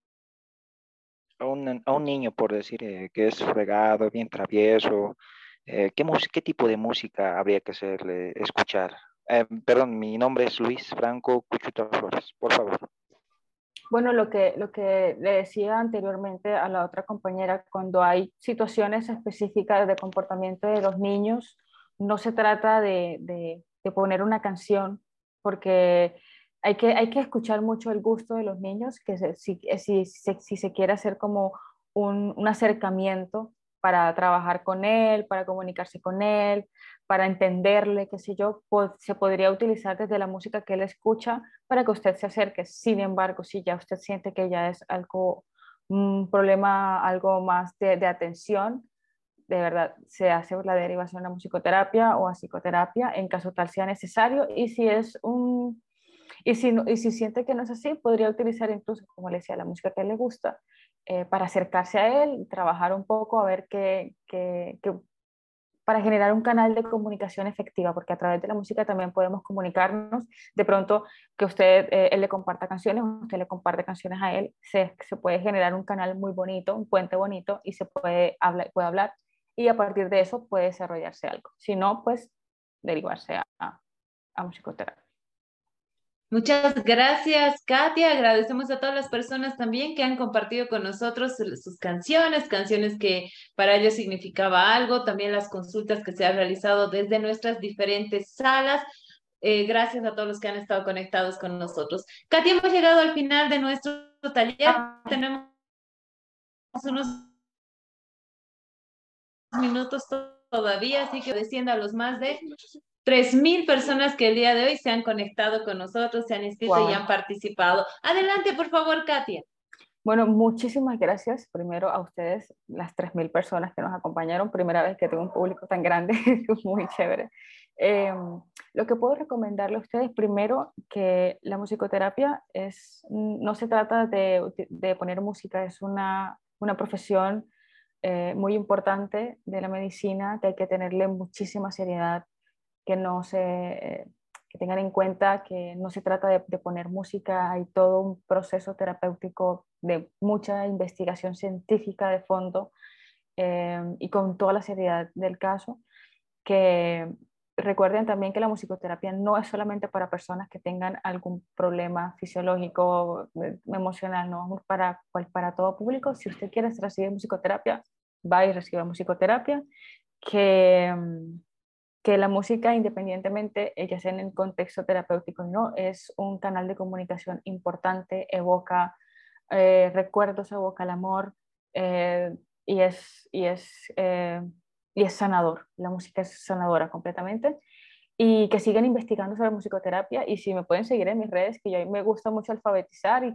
Speaker 9: a, un, a, un, niño, por decir, que es fregado, bien travieso, eh, ¿qué, ¿qué, tipo de música habría que hacerle escuchar? Eh, perdón, mi nombre es Luis Franco Cuchuta Flores, por favor.
Speaker 2: Bueno, lo que, lo que le decía anteriormente a la otra compañera, cuando hay situaciones específicas de comportamiento de los niños, no se trata de, de, de poner una canción, porque hay que, hay que escuchar mucho el gusto de los niños, que si, si, si, se quiere hacer como un, un acercamiento para trabajar con él, para comunicarse con él, para entenderle, qué sé yo, se podría utilizar desde la música que él escucha para que usted se acerque. Sin embargo, si ya usted siente que ya es algo, un problema, algo más de, atención, de verdad se hace la derivación a musicoterapia o a psicoterapia en caso tal sea necesario y si es un y si, y si siente que no es así podría utilizar incluso como le decía la música que le gusta eh, para acercarse a él trabajar un poco a ver qué, qué, para generar un canal de comunicación efectiva, porque a través de la música también podemos comunicarnos. De pronto, que usted, eh, él le comparta canciones, usted le comparte canciones a él, se, se, puede generar un canal muy bonito, un puente bonito y se puede, hablar, puede hablar y a partir de eso puede desarrollarse algo. Si no, pues derivarse a, a, musicoterapia.
Speaker 1: Muchas gracias, Katia. Agradecemos a todas las personas también que han compartido con nosotros sus canciones, canciones que para ellos significaba algo, también las consultas que se han realizado desde nuestras diferentes salas. Eh, gracias a todos los que han estado conectados con nosotros. Katia, hemos llegado al final de nuestro taller. Tenemos unos minutos todavía, así que desciendo a los más de 3.000 personas que el día de hoy se han conectado con nosotros, se han inscrito y han participado. Adelante, por favor, Katia.
Speaker 2: Bueno, muchísimas gracias primero a ustedes, las 3.000 personas que nos acompañaron. Primera vez que tengo un público tan grande, muy chévere. Em, lo que puedo recomendarle a ustedes, primero, que la musicoterapia es, no se trata de, de poner música, es una, una profesión eh, muy importante de la medicina que hay que tenerle muchísima seriedad, que no se, eh, que tengan en cuenta que no se trata de, poner música, hay todo un proceso terapéutico de mucha investigación científica de fondo eh, y con toda la seriedad del caso, que recuerden también que la musicoterapia no es solamente para personas que tengan algún problema fisiológico, emocional, no es para, para todo público. Si usted quiere recibir musicoterapia, va y recibe musicoterapia, que, mm, que la música, independientemente, ella sea en el contexto terapéutico no, es un canal de comunicación importante, evoca eh, recuerdos, evoca el amor eh, y, es, y, es, eh, y es sanador. La música es sanadora completamente. Y que sigan investigando sobre musicoterapia y si me pueden seguir en mis redes, que yo me gusta mucho alfabetizar y,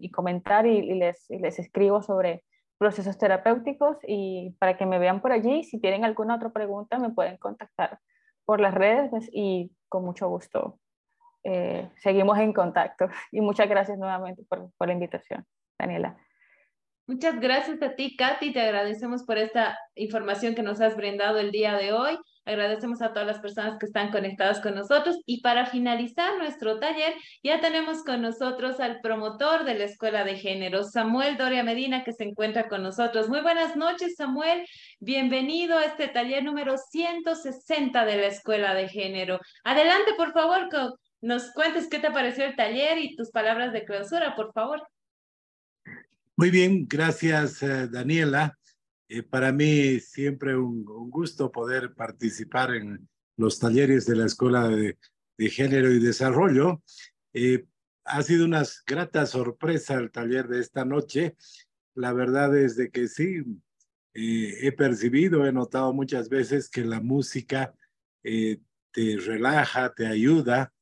Speaker 2: y comentar y les, y les escribo sobre procesos terapéuticos y para que me vean por allí, si tienen alguna otra pregunta me pueden contactar por las redes pues, y con mucho gusto eh, seguimos en contacto. Y muchas gracias nuevamente por, por la invitación, Daniela.
Speaker 1: Muchas gracias a ti, Katy. Te agradecemos por esta información que nos has brindado el día de hoy. Agradecemos a todas las personas que están conectadas con nosotros y para finalizar nuestro taller ya tenemos con nosotros al promotor de la Escuela de Género, Samuel Doria Medina, que se encuentra con nosotros. Muy buenas noches, Samuel. Bienvenido a este taller número 160 de la Escuela de Género. Adelante, por favor, nos cuentes qué te pareció el taller y tus palabras de clausura, por favor.
Speaker 10: Muy bien, gracias, eh, Daniela. Eh, para mí siempre un, gusto poder participar en los talleres de la Escuela de, Género y Desarrollo. Eh, ha sido una grata sorpresa el taller de esta noche. La verdad es de que sí, eh, he percibido, he notado muchas veces que la música te relaja, te ayuda,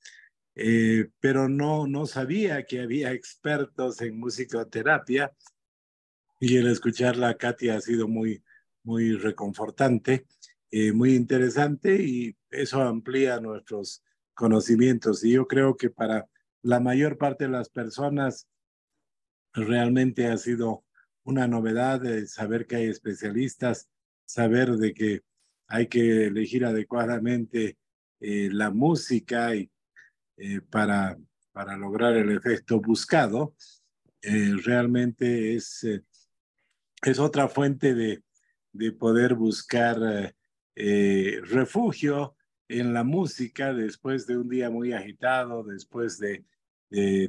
Speaker 10: pero no, no sabía que había expertos en musicoterapia y el escucharla a Katia ha sido muy, muy reconfortante, eh, muy interesante y eso amplía nuestros conocimientos. Y yo creo que para la mayor parte de las personas realmente ha sido una novedad saber que hay especialistas, saber de que hay que elegir adecuadamente eh, la música y, eh, para, para lograr el efecto buscado. realmente es es otra fuente de, de poder buscar eh, eh, refugio en la música después de un día muy agitado, después de,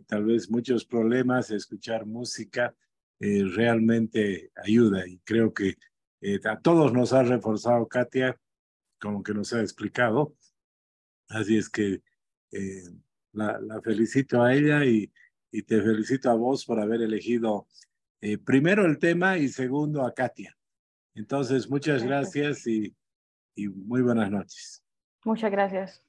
Speaker 10: tal vez muchos problemas, escuchar música eh, realmente ayuda y creo que a todos nos ha reforzado Katia, como que nos ha explicado. Así es que la, felicito a ella y, y, te felicito a vos por haber elegido eh, primero el tema y segundo a Katia. Entonces, muchas gracias y, y muy buenas noches.
Speaker 2: Muchas gracias.